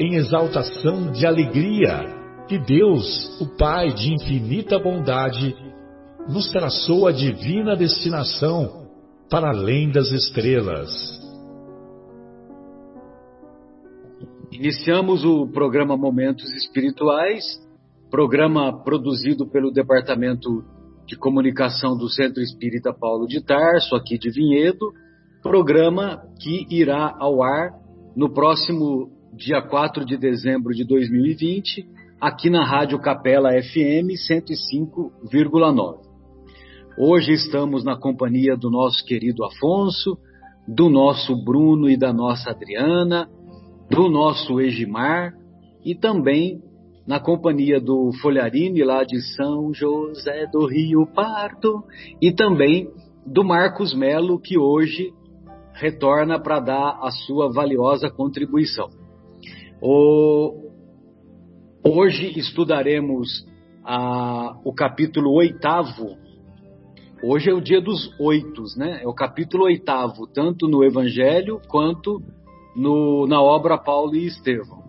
em exaltação de alegria que Deus, o Pai de infinita bondade, nos traçou a divina destinação para além das estrelas. Iniciamos o programa Momentos Espirituais, programa produzido pelo Departamento de Comunicação do Centro Espírita Paulo de Tarso, aqui de Vinhedo, programa que irá ao ar no próximo dia 4 de dezembro de 2020, aqui na Rádio Capela FM 105,9. Hoje estamos na companhia do nosso querido Afonso, do nosso Bruno e da nossa Adriana, do nosso Egimar e também na companhia do Folharini lá de São José do Rio Pardo e também do Marcos Melo que hoje retorna para dar a sua valiosa contribuição. Hoje estudaremos a... o capítulo oitavo. Hoje é o dia dos oitos, né? É o capítulo oitavo, tanto no Evangelho quanto no... na obra Paulo e Estevão.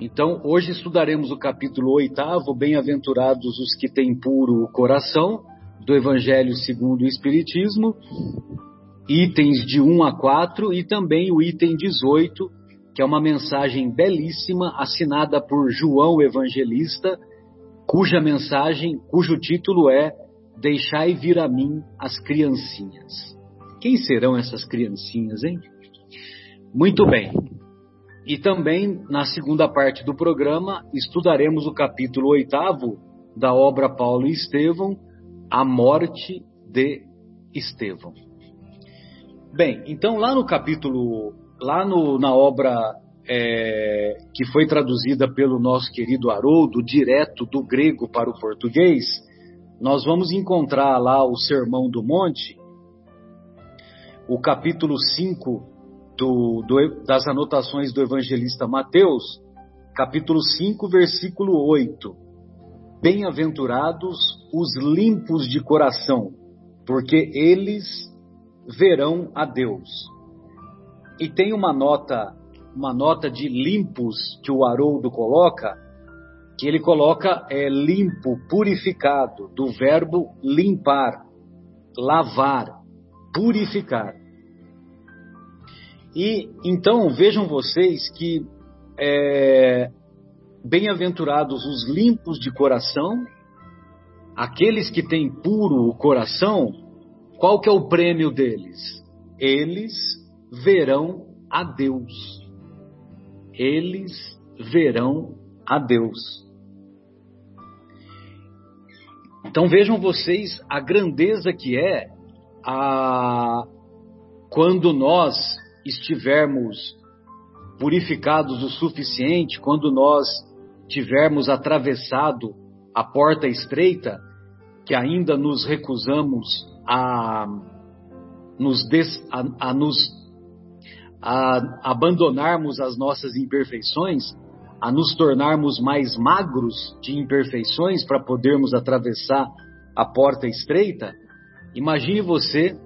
Então, hoje estudaremos o capítulo oitavo, Bem-aventurados os que têm puro o coração, do Evangelho segundo o Espiritismo, itens de 1 a 4 e também o item 18, que é uma mensagem belíssima assinada por João Evangelista, cuja mensagem, cujo título é Deixai vir a mim as criancinhas. Quem serão essas criancinhas, hein? Muito bem. E também, na segunda parte do programa, estudaremos o capítulo oitavo da obra Paulo e Estevão, A Morte de Estevão. Bem, então lá no capítulo lá no, na obra é, que foi traduzida pelo nosso querido Haroldo, direto do grego para o português, nós vamos encontrar lá o Sermão do Monte, o capítulo 5 do, do, das anotações do evangelista Mateus, capítulo 5, versículo 8. Bem-aventurados os limpos de coração, porque eles verão a Deus. E tem uma nota, uma nota de limpos que o Haroldo coloca, que ele coloca é limpo, purificado, do verbo limpar, lavar, purificar. E então vejam vocês que é, bem-aventurados os limpos de coração, aqueles que têm puro o coração, qual que é o prêmio deles? Eles verão a Deus. Eles verão a Deus. Então vejam vocês a grandeza que é a quando nós estivermos purificados o suficiente, quando nós tivermos atravessado a porta estreita, que ainda nos recusamos a nos, des, a, a nos a abandonarmos as nossas imperfeições, a nos tornarmos mais magros de imperfeições para podermos atravessar a porta estreita, imagine você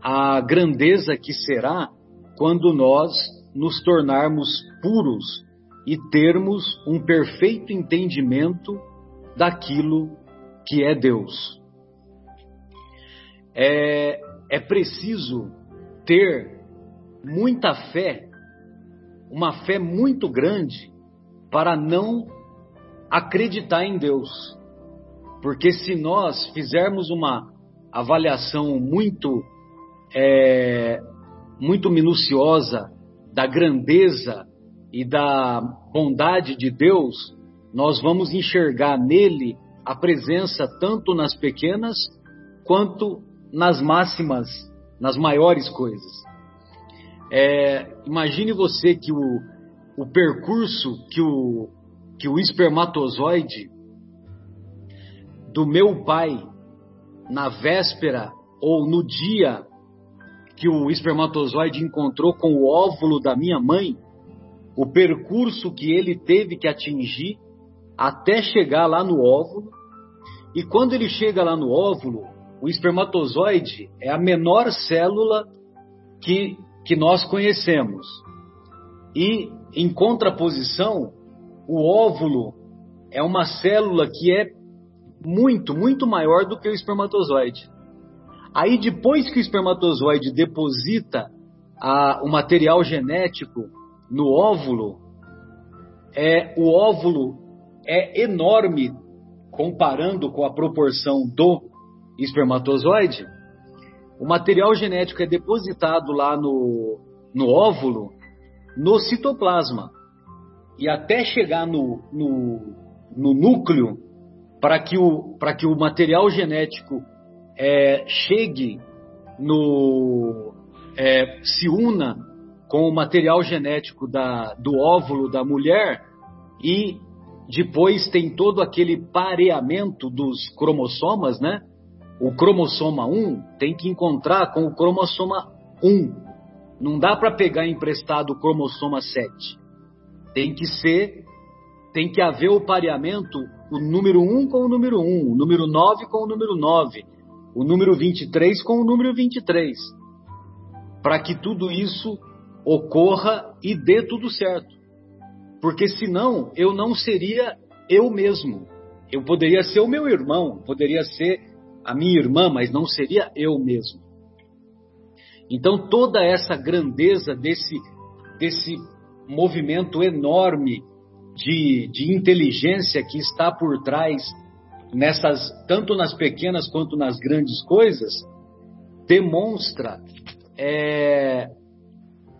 a grandeza que será quando nós nos tornarmos puros e termos um perfeito entendimento daquilo que é Deus. É, é preciso ter muita fé, uma fé muito grande, para não acreditar em Deus. Porque se nós fizermos uma avaliação muito, é, muito minuciosa da grandeza e da bondade de Deus, nós vamos enxergar nele a presença tanto nas pequenas quanto nas máximas, nas maiores coisas. É, imagine você que o, o percurso que o, que o espermatozoide do meu pai, na véspera ou no dia que o espermatozoide encontrou com o óvulo da minha mãe, o percurso que ele teve que atingir até chegar lá no óvulo. E quando ele chega lá no óvulo, o espermatozoide é a menor célula que, que nós conhecemos. E, em contraposição, o óvulo é uma célula que é muito, muito maior do que o espermatozoide. Aí, depois que o espermatozoide deposita a, o material genético no óvulo, é, o óvulo é enorme comparando com a proporção do espermatozoide. O material genético é depositado lá no, no óvulo, no citoplasma. E até chegar no, no, no núcleo, para que, o, que o material genético é, chegue no. É, se una com o material genético da, do óvulo da mulher e depois tem todo aquele pareamento dos cromossomas, né? O cromossoma 1 tem que encontrar com o cromossoma 1. Não dá para pegar emprestado o cromossoma 7. Tem que ser, tem que haver o pareamento, o número 1 com o número 1, o número 9 com o número 9, o número 23 com o número 23. Para que tudo isso ocorra e dê tudo certo. Porque senão eu não seria eu mesmo. Eu poderia ser o meu irmão, poderia ser a minha irmã, mas não seria eu mesmo. Então toda essa grandeza desse, desse movimento enorme de, de inteligência que está por trás nessas tanto nas pequenas quanto nas grandes coisas demonstra é,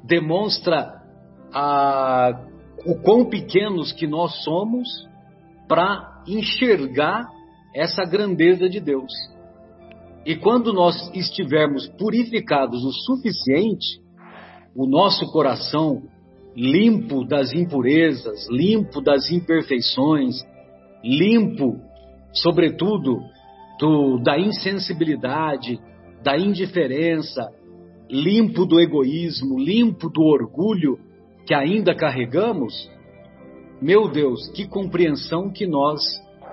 demonstra a, o quão pequenos que nós somos para enxergar essa grandeza de Deus. E quando nós estivermos purificados o suficiente, o nosso coração limpo das impurezas, limpo das imperfeições, limpo, sobretudo, do, da insensibilidade, da indiferença, limpo do egoísmo, limpo do orgulho que ainda carregamos, meu Deus, que compreensão que nós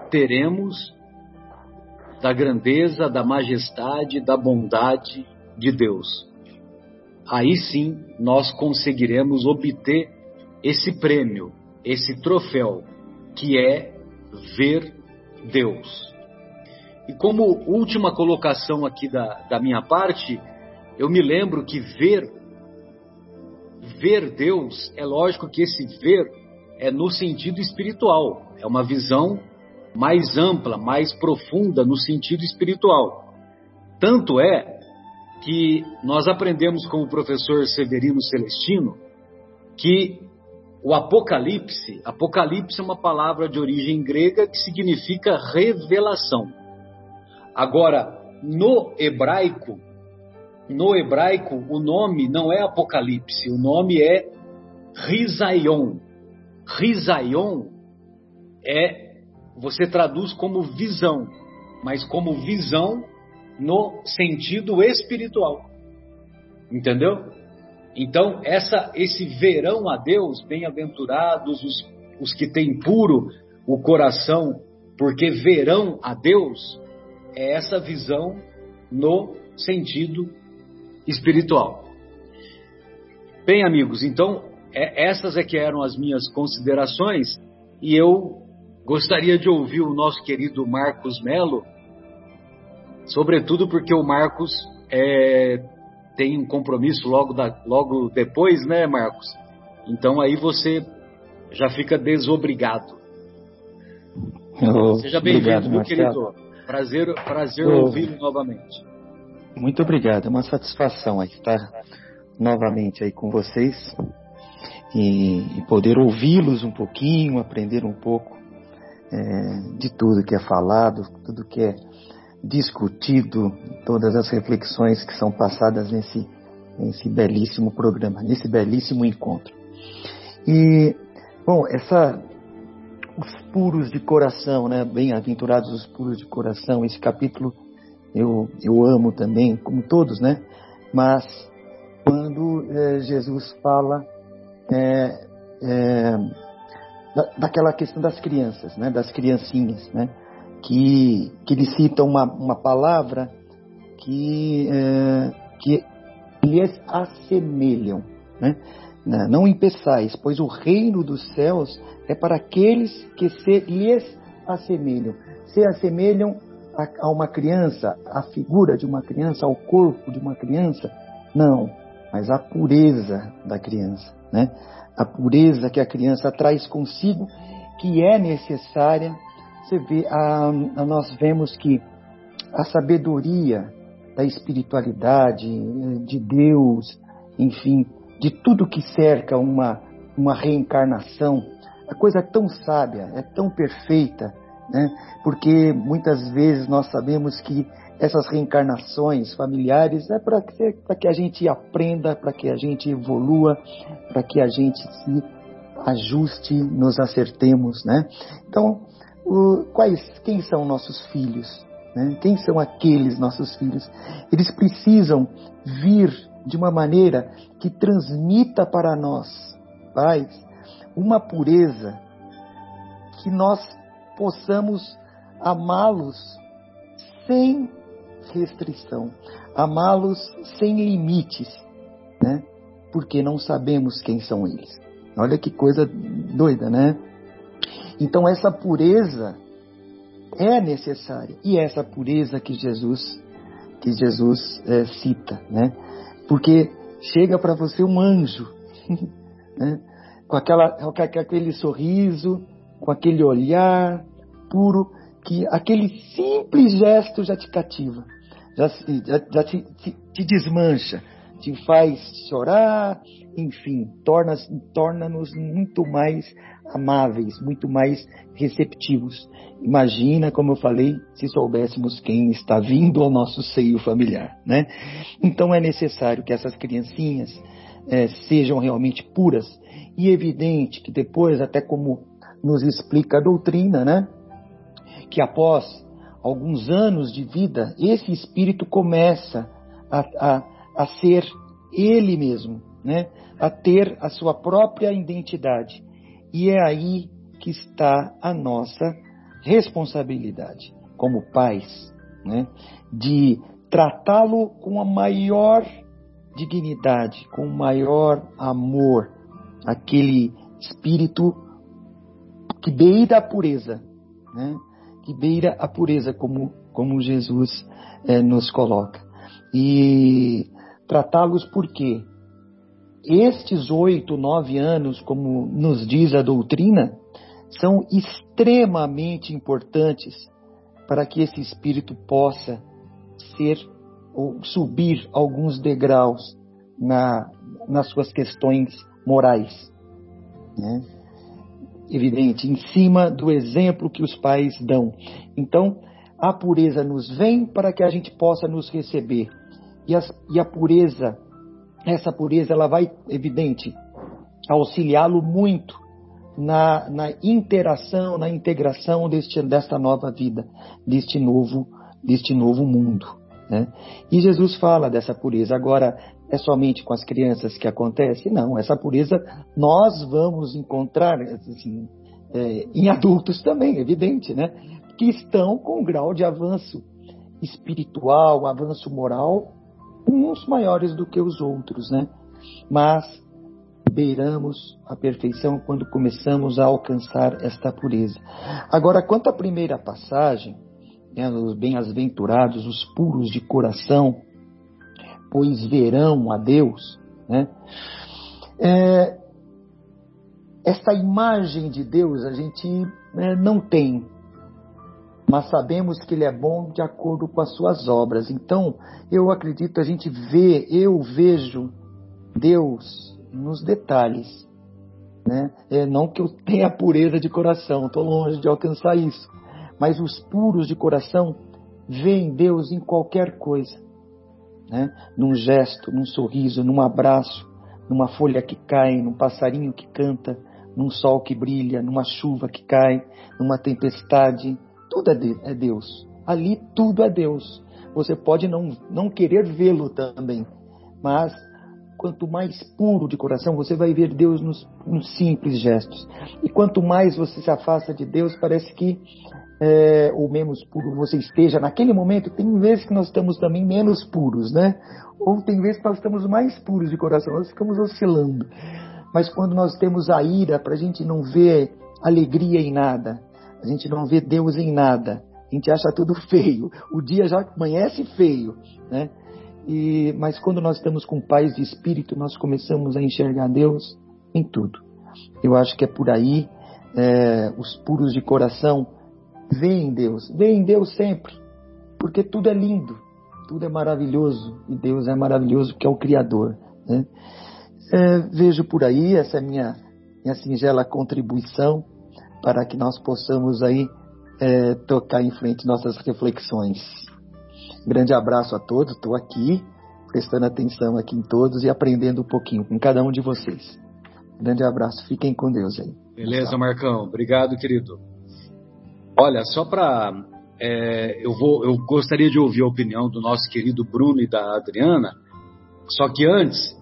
teremos da grandeza, da majestade, da bondade de Deus. Aí sim nós conseguiremos obter esse prêmio, esse troféu, que é ver Deus. E como última colocação aqui da, da minha parte, eu me lembro que ver, ver Deus, é lógico que esse ver é no sentido espiritual, é uma visão mais ampla, mais profunda no sentido espiritual. Tanto é que nós aprendemos com o professor Severino Celestino que o Apocalipse, Apocalipse é uma palavra de origem grega que significa revelação. Agora, no hebraico, no hebraico, o nome não é Apocalipse, o nome é Rizaion. Rizaion é você traduz como visão, mas como visão no sentido espiritual. Entendeu? Então, essa, esse verão a Deus, bem-aventurados os, os que têm puro o coração, porque verão a Deus, é essa visão no sentido espiritual. Bem, amigos, então, é, essas é que eram as minhas considerações e eu Gostaria de ouvir o nosso querido Marcos Melo, sobretudo porque o Marcos é, tem um compromisso logo, da, logo depois, né, Marcos? Então aí você já fica desobrigado. Oh, Seja bem-vindo, meu querido. Prazer, prazer oh, ouvi-lo novamente. Muito obrigado. É uma satisfação estar novamente aí com vocês e, e poder ouvi-los um pouquinho, aprender um pouco é, de tudo que é falado, tudo que é discutido, todas as reflexões que são passadas nesse, nesse belíssimo programa, nesse belíssimo encontro. E, bom, essa, os puros de coração, né? Bem-aventurados os puros de coração, esse capítulo eu, eu amo também, como todos, né? Mas quando é, Jesus fala é, é, da, daquela questão das crianças, né? Das criancinhas, né? Que, que ele cita uma, uma palavra que, é, que lhes assemelham, né? Não empeçais, pois o reino dos céus é para aqueles que se lhes assemelham. Se assemelham a, a uma criança, a figura de uma criança, ao corpo de uma criança? Não, mas a pureza da criança, né? A pureza que a criança traz consigo, que é necessária. Você vê, a, a nós vemos que a sabedoria da espiritualidade, de Deus, enfim, de tudo que cerca uma, uma reencarnação, a coisa é tão sábia, é tão perfeita, né? Porque muitas vezes nós sabemos que essas reencarnações familiares é para que, que a gente aprenda, para que a gente evolua, para que a gente se ajuste, nos acertemos, né? Então, o, quais, quem são nossos filhos? Né? Quem são aqueles nossos filhos? Eles precisam vir de uma maneira que transmita para nós, pais, uma pureza que nós possamos amá-los sem restrição, amá-los sem limites, né? Porque não sabemos quem são eles. Olha que coisa doida, né? Então essa pureza é necessária e é essa pureza que Jesus que Jesus é, cita, né? Porque chega para você um anjo, né? com, aquela, com aquele sorriso, com aquele olhar puro, que aquele simples gesto já te cativa, já, já, já te, te, te, desmancha, te faz chorar, enfim, torna-nos torna muito mais amáveis, muito mais receptivos. Imagina, como eu falei, se soubéssemos quem está vindo ao nosso seio familiar, né? Então é necessário que essas criancinhas é, sejam realmente puras e evidente que depois, até como nos explica a doutrina, né? Que após alguns anos de vida, esse espírito começa a, a, a ser ele mesmo, né? A ter a sua própria identidade. E é aí que está a nossa responsabilidade como pais, né? De tratá-lo com a maior dignidade, com o maior amor, aquele espírito que beira a pureza, né? Que beira a pureza, como, como Jesus é, nos coloca. E tratá-los por quê? Estes oito, nove anos, como nos diz a doutrina, são extremamente importantes para que esse espírito possa ser ou subir alguns degraus na, nas suas questões morais. Né? Evidente, em cima do exemplo que os pais dão. Então, a pureza nos vem para que a gente possa nos receber. E, e a pureza, essa pureza, ela vai, evidente, auxiliá-lo muito na, na interação, na integração deste, desta nova vida, deste novo, deste novo mundo. Né? E Jesus fala dessa pureza. Agora, é somente com as crianças que acontece? Não, essa pureza nós vamos encontrar assim, é, em adultos também, evidente, né? Que estão com um grau de avanço espiritual, avanço moral, uns maiores do que os outros, né? Mas beiramos a perfeição quando começamos a alcançar esta pureza. Agora, quanto à primeira passagem, né, os bem-aventurados, os puros de coração, pois verão a Deus. Né? É, essa imagem de Deus a gente né, não tem mas sabemos que Ele é bom de acordo com as suas obras. Então, eu acredito, a gente vê, eu vejo Deus nos detalhes. Né? É, não que eu tenha pureza de coração, estou longe de alcançar isso. Mas os puros de coração veem Deus em qualquer coisa. Né? Num gesto, num sorriso, num abraço, numa folha que cai, num passarinho que canta, num sol que brilha, numa chuva que cai, numa tempestade, tudo é, é Deus. Ali tudo é Deus. Você pode não, não querer vê-lo também, mas quanto mais puro de coração, você vai ver Deus nos, nos, simples gestos. E quanto mais você se afasta de Deus, parece que, é, ou menos puro você esteja naquele momento, tem vezes que nós estamos também menos puros, né? Ou tem vezes que nós estamos mais puros de coração, nós ficamos oscilando. Mas quando nós temos a ira, para a gente não ver alegria em nada, a gente não vê Deus em nada. A gente acha tudo feio. O dia já amanhece feio, né? E, mas quando nós estamos com paz de espírito, nós começamos a enxergar Deus em tudo. Eu acho que é por aí. É, os puros de coração veem Deus, veem Deus sempre, porque tudo é lindo, tudo é maravilhoso e Deus é maravilhoso porque é o Criador. Né? É, vejo por aí essa é minha minha singela contribuição para que nós possamos aí é, tocar em frente nossas reflexões. Grande abraço a todos, estou aqui prestando atenção aqui em todos e aprendendo um pouquinho com cada um de vocês. Grande abraço, fiquem com Deus aí. Beleza, Marcão, obrigado, querido. Olha, só para é, eu vou, eu gostaria de ouvir a opinião do nosso querido Bruno e da Adriana. Só que antes,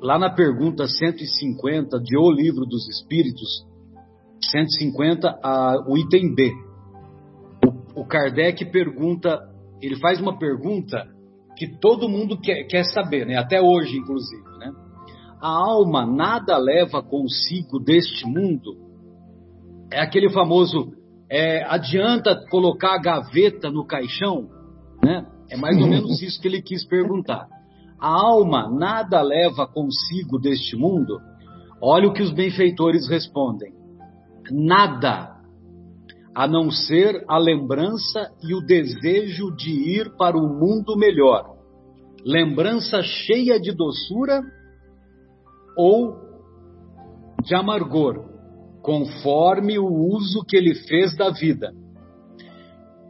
lá na pergunta 150 de O Livro dos Espíritos, 150, a, o item B. O, o Kardec pergunta, ele faz uma pergunta que todo mundo quer, quer saber, né? até hoje, inclusive. Né? A alma nada leva consigo deste mundo? É aquele famoso, é, adianta colocar a gaveta no caixão? Né? É mais ou menos isso que ele quis perguntar. A alma nada leva consigo deste mundo? Olha o que os benfeitores respondem nada, a não ser a lembrança e o desejo de ir para o mundo melhor. Lembrança cheia de doçura ou de amargor, conforme o uso que ele fez da vida.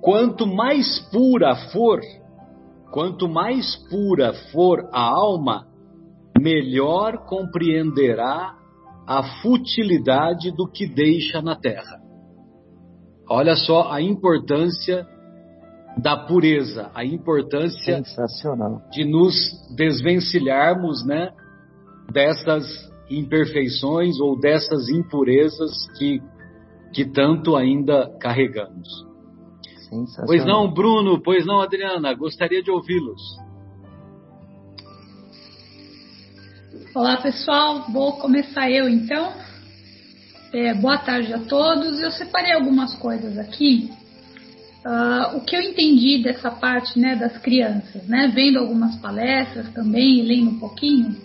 Quanto mais pura for, quanto mais pura for a alma, melhor compreenderá a futilidade do que deixa na terra. Olha só a importância da pureza, a importância de nos desvencilharmos, né, dessas imperfeições ou dessas impurezas que que tanto ainda carregamos. Pois não, Bruno, pois não, Adriana, gostaria de ouvi-los. Olá pessoal, vou começar eu então. É, boa tarde a todos. Eu separei algumas coisas aqui. Uh, o que eu entendi dessa parte né, das crianças, né, vendo algumas palestras também, lendo um pouquinho,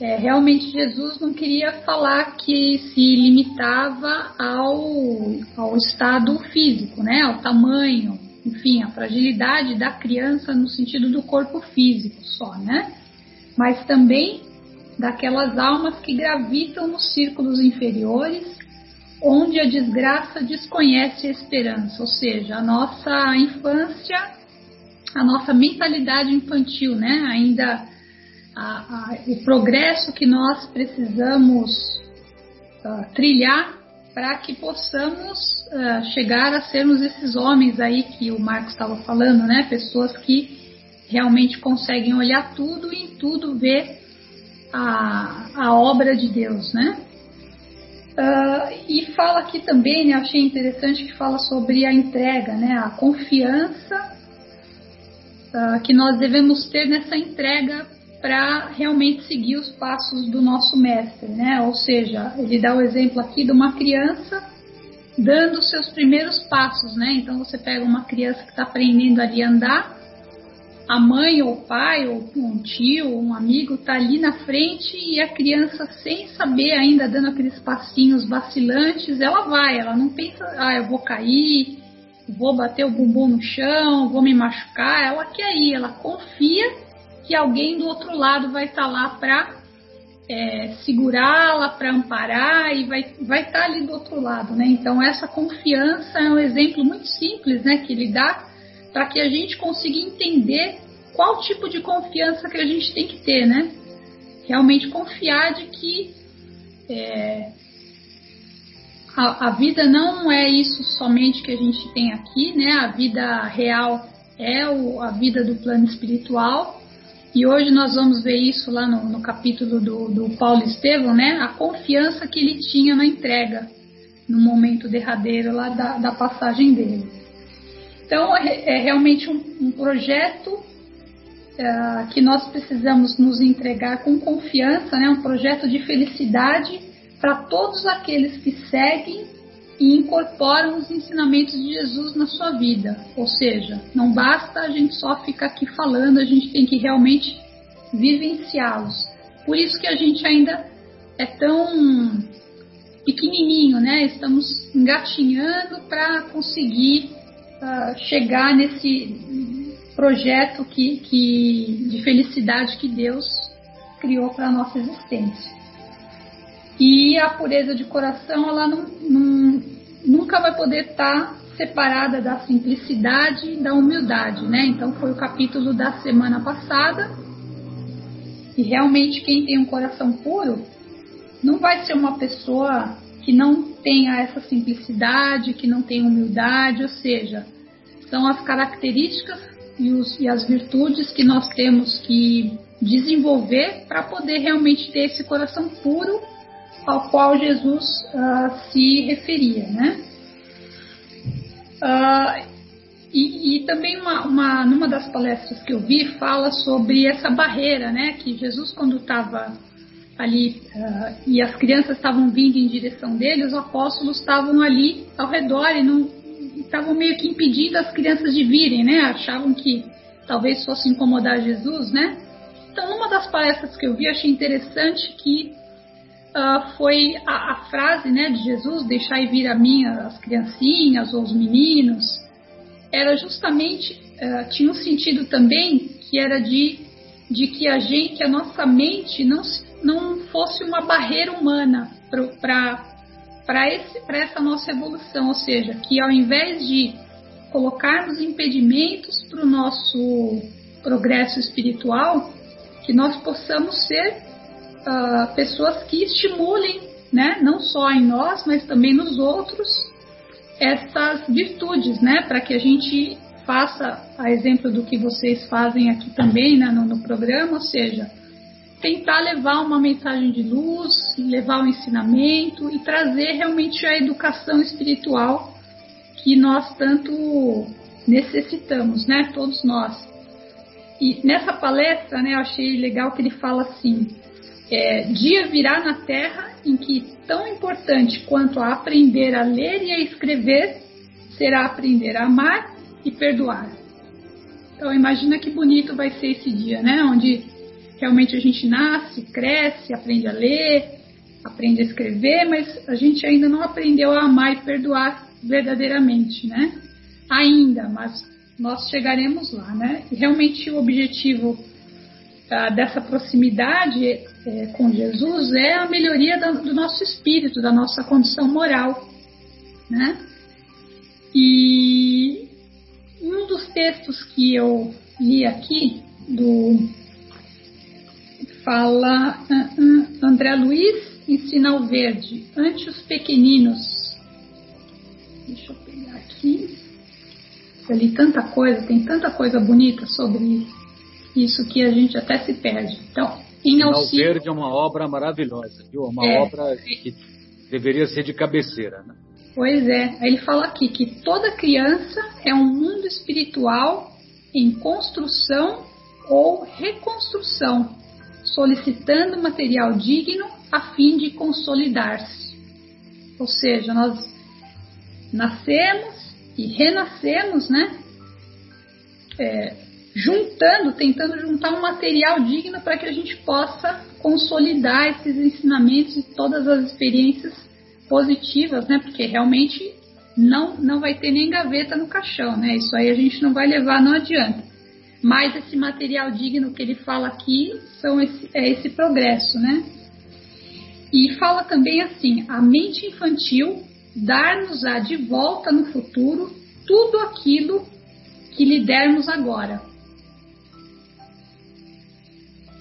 é, realmente Jesus não queria falar que se limitava ao, ao estado físico, né, ao tamanho, enfim, a fragilidade da criança no sentido do corpo físico só, né? Mas também daquelas almas que gravitam nos círculos inferiores, onde a desgraça desconhece a esperança, ou seja, a nossa infância, a nossa mentalidade infantil, né? Ainda a, a, o progresso que nós precisamos uh, trilhar para que possamos uh, chegar a sermos esses homens aí que o Marcos estava falando, né? Pessoas que realmente conseguem olhar tudo e em tudo ver a, a obra de Deus, né? Uh, e fala aqui também, né, achei interessante que fala sobre a entrega, né, a confiança uh, que nós devemos ter nessa entrega para realmente seguir os passos do nosso mestre, né? Ou seja, ele dá o exemplo aqui de uma criança dando os seus primeiros passos, né? Então você pega uma criança que está aprendendo ali a andar, a mãe ou o pai ou um tio ou um amigo está ali na frente e a criança sem saber ainda dando aqueles passinhos vacilantes, ela vai, ela não pensa, ah, eu vou cair, vou bater o bumbum no chão, vou me machucar. Ela quer ir, ela confia que alguém do outro lado vai estar tá lá para é, segurá-la, para amparar e vai vai estar tá ali do outro lado, né? Então essa confiança é um exemplo muito simples, né, que ele dá para que a gente consiga entender qual tipo de confiança que a gente tem que ter, né? Realmente confiar de que é, a, a, vida não é isso somente que a gente tem aqui, né? A vida real é o, a vida do plano espiritual. E hoje nós vamos ver isso lá no, no capítulo do, do Paulo Estevão, né? A confiança que ele tinha na entrega no momento derradeiro lá da, da passagem dele. Então é, é realmente um, um projeto é, que nós precisamos nos entregar com confiança, né? Um projeto de felicidade para todos aqueles que seguem e incorporam os ensinamentos de Jesus na sua vida. Ou seja, não basta a gente só ficar aqui falando, a gente tem que realmente vivenciá-los. Por isso que a gente ainda é tão pequenininho, né? Estamos engatinhando para conseguir uh, chegar nesse projeto que, que, de felicidade que Deus criou para a nossa existência. E a pureza de coração, ela não, não, nunca vai poder estar tá separada da simplicidade e da humildade, né? Então foi o capítulo da semana passada. E realmente quem tem um coração puro não vai ser uma pessoa que não tenha essa simplicidade, que não tenha humildade, ou seja, são as características e, os, e as virtudes que nós temos que desenvolver para poder realmente ter esse coração puro ao qual Jesus uh, se referia, né? Uh, e, e, também uma, uma, numa das palestras que eu vi fala sobre essa barreira, né? Que Jesus quando estava ali uh, e as crianças estavam vindo em direção dele, os apóstolos estavam ali ao redor e não estavam meio que impedindo as crianças de virem, né? Achavam que talvez fosse incomodar Jesus, né? Então, numa das palestras que eu vi, achei interessante que uh, foi a, a, frase né, de Jesus, deixai vir a mim as criancinhas ou os meninos, era justamente, uh, tinha um sentido também que era de, de que a gente, que a nossa mente não, não fosse uma barreira humana para essa nossa evolução, ou seja, que ao invés de colocarmos impedimentos para o nosso progresso espiritual, que nós possamos ser uh, pessoas que estimulem, né, não só em nós, mas também nos outros, essas virtudes, né, para que a gente faça, a exemplo do que vocês fazem aqui também né, no, no programa, ou seja, tentar levar uma mensagem de luz, levar o um ensinamento e trazer realmente a educação espiritual que nós tanto necessitamos, né? Todos nós. E nessa palestra, né, eu achei legal que ele fala assim: é, dia virá na Terra em que tão importante quanto a aprender a ler e a escrever será aprender a amar e perdoar. Então imagina que bonito vai ser esse dia, né? Onde realmente a gente nasce, cresce, aprende a ler, aprende a escrever, mas a gente ainda não aprendeu a amar e perdoar verdadeiramente, né? Ainda, mas nós chegaremos lá, né? E realmente o objetivo ah, dessa proximidade é, com Jesus é a melhoria do, do nosso espírito, da nossa condição moral, né? E um dos textos que eu li aqui do fala uh, uh, André Luiz ensina o verde ante os pequeninos. Deixa eu pegar aqui. Eu li tanta coisa, tem tanta coisa bonita sobre isso que a gente até se perde. Então, em auxílio... Verde é uma obra maravilhosa, viu? Uma é, obra que deveria ser de cabeceira, né? Pois é. Ele fala aqui que toda criança é um mundo espiritual em construção ou reconstrução, solicitando material digno a fim de consolidar-se. Ou seja, nós nascemos e renascemos, né? É, juntando, tentando juntar um material digno para que a gente possa consolidar esses ensinamentos e todas as experiências positivas, né? Porque realmente não, não vai ter nem gaveta no caixão, né? Isso aí a gente não vai levar, não adianta. Mas esse material digno que ele fala aqui são esse, é esse progresso, né? E fala também assim: a mente infantil dar-nos-á de volta no futuro tudo aquilo que lhe dermos agora.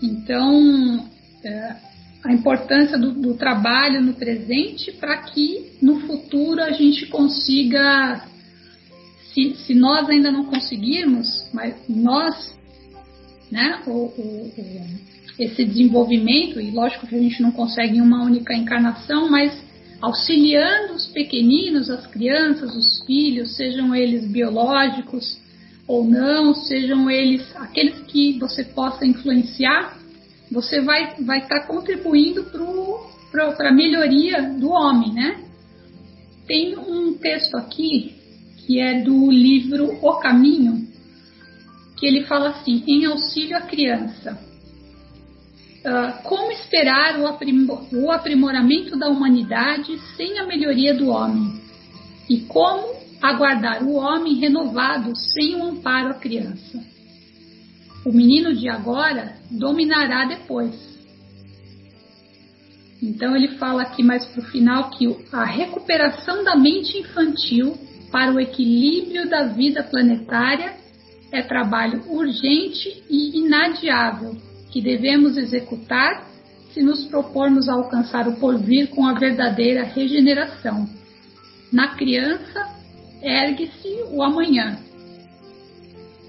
Então, é, a importância do, do trabalho no presente para que no futuro a gente consiga, se, se, nós ainda não conseguirmos, mas nós, né, o, o, esse desenvolvimento, e lógico que a gente não consegue em uma única encarnação, mas auxiliando os pequeninos, as crianças, os filhos, sejam eles biológicos ou não, sejam eles aqueles que você possa influenciar, você vai vai estar tá contribuindo para a melhoria do homem, né? Tem um texto aqui que é do livro O Caminho, que ele fala assim: em auxílio à criança. Uh, como esperar o, aprimor, o aprimoramento da humanidade sem a melhoria do homem? E como aguardar o homem renovado sem o amparo à criança? O menino de agora dominará depois. Então ele fala aqui mais para o final que a recuperação da mente infantil para o equilíbrio da vida planetária é trabalho urgente e inadiável que devemos executar se nos propormos a alcançar o porvir com a verdadeira regeneração. Na criança, ergue-se o amanhã.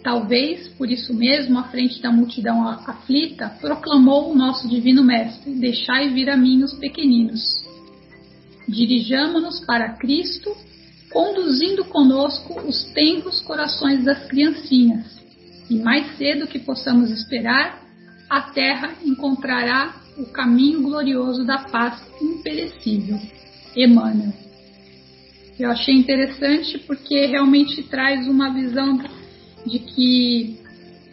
Talvez, por isso mesmo, à frente da multidão aflita, proclamou o nosso Divino Mestre: Deixai vir a mim os pequeninos. Dirijamo-nos para Cristo, conduzindo conosco os tenros corações das criancinhas, e mais cedo que possamos esperar, a terra encontrará o caminho glorioso da paz imperecível. Emmanuel. Eu achei interessante porque realmente traz uma visão de que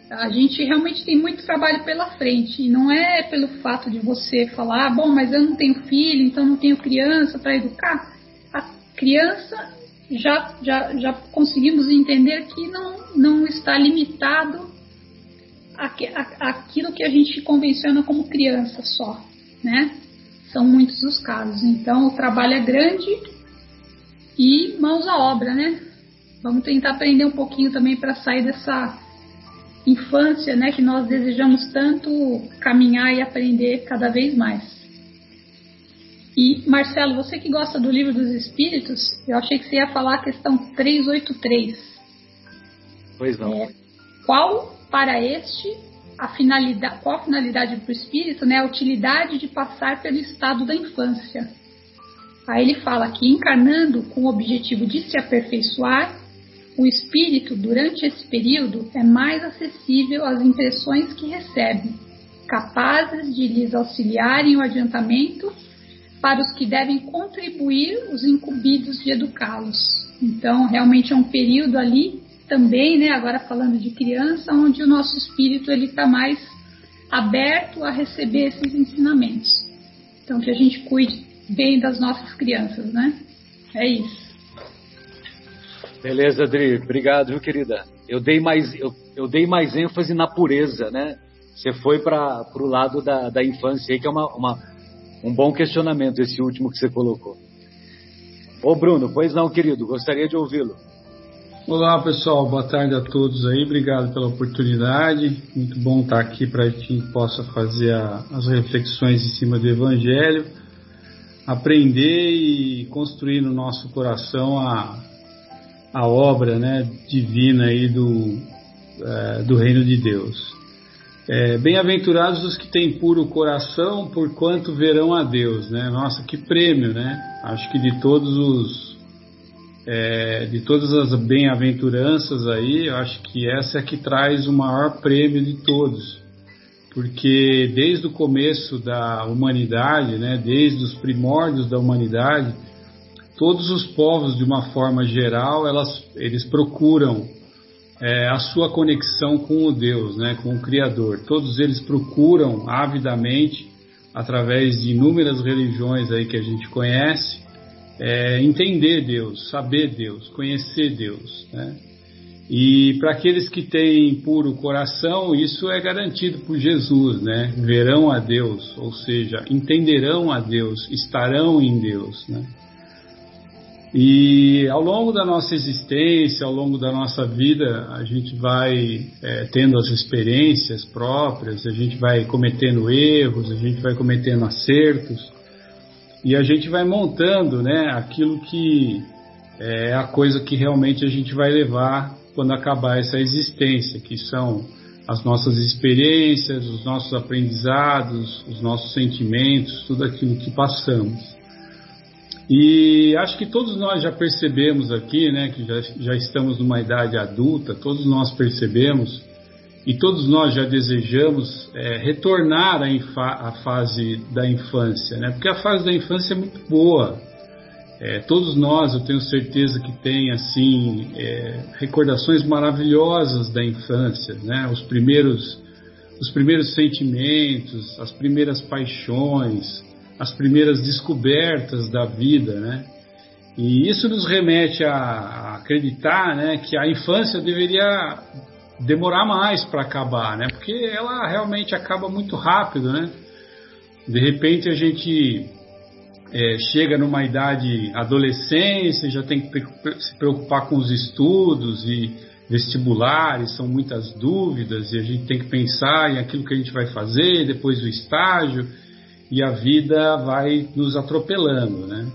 a gente realmente tem muito trabalho pela frente. E não é pelo fato de você falar, ah, bom, mas eu não tenho filho, então não tenho criança para educar. A criança já, já, já conseguimos entender que não, não está limitado aquilo que a gente convenciona como criança só, né? São muitos os casos. Então, o trabalho é grande e mãos à obra, né? Vamos tentar aprender um pouquinho também para sair dessa infância, né? Que nós desejamos tanto caminhar e aprender cada vez mais. E, Marcelo, você que gosta do livro dos Espíritos, eu achei que você ia falar a questão 383. Pois não. É, qual para este a finalidade, qual a finalidade para o espírito, né? A utilidade de passar pelo estado da infância. Aí ele fala que encarnando com o objetivo de se aperfeiçoar, o espírito durante esse período é mais acessível às impressões que recebe, capazes de lhes auxiliarem o adiantamento para os que devem contribuir os incumbidos de educá-los. Então, realmente é um período ali também, né, agora falando de criança, onde o nosso espírito ele está mais aberto a receber esses ensinamentos. Então que a gente cuide bem das nossas crianças, né? É isso. Beleza, Adri. Obrigado, viu, querida? Eu dei mais, eu, eu dei mais ênfase na pureza, né? Você foi para o lado da, da infância aí, que é uma, uma, um bom questionamento, esse último que você colocou. Ô, Bruno, pois não, querido, gostaria de ouvi-lo. Olá pessoal, boa tarde a todos aí, obrigado pela oportunidade. Muito bom estar aqui para que a gente possa fazer a, as reflexões em cima do Evangelho, aprender e construir no nosso coração a, a obra né, divina aí do, é, do Reino de Deus. É, Bem-aventurados os que têm puro coração, porquanto verão a Deus, né? Nossa, que prêmio, né? Acho que de todos os é, de todas as bem-aventuranças aí, eu acho que essa é a que traz o maior prêmio de todos. Porque desde o começo da humanidade, né, desde os primórdios da humanidade, todos os povos, de uma forma geral, elas, eles procuram é, a sua conexão com o Deus, né, com o Criador. Todos eles procuram avidamente, através de inúmeras religiões aí que a gente conhece, é, entender Deus, saber Deus, conhecer Deus. Né? E para aqueles que têm puro coração, isso é garantido por Jesus, né? Verão a Deus, ou seja, entenderão a Deus, estarão em Deus, né? E ao longo da nossa existência, ao longo da nossa vida, a gente vai é, tendo as experiências próprias, a gente vai cometendo erros, a gente vai cometendo acertos, e a gente vai montando né, aquilo que é a coisa que realmente a gente vai levar quando acabar essa existência, que são as nossas experiências, os nossos aprendizados, os nossos sentimentos, tudo aquilo que passamos. E acho que todos nós já percebemos aqui, né, que já, já estamos numa idade adulta, todos nós percebemos e todos nós já desejamos é, retornar à, à, fase da infância, né, porque a fase da infância é muito boa. É, todos nós, eu tenho certeza que tem assim é, recordações maravilhosas da infância, né? Os primeiros, os primeiros sentimentos, as primeiras paixões, as primeiras descobertas da vida, né? E isso nos remete a acreditar, né, que a infância deveria demorar mais para acabar, né? Porque ela realmente acaba muito rápido, né? De repente a gente é, chega numa idade adolescência, já tem que se preocupar com os estudos e vestibulares, são muitas dúvidas e a gente tem que pensar em aquilo que a gente vai fazer depois do estágio e a vida vai nos atropelando, né?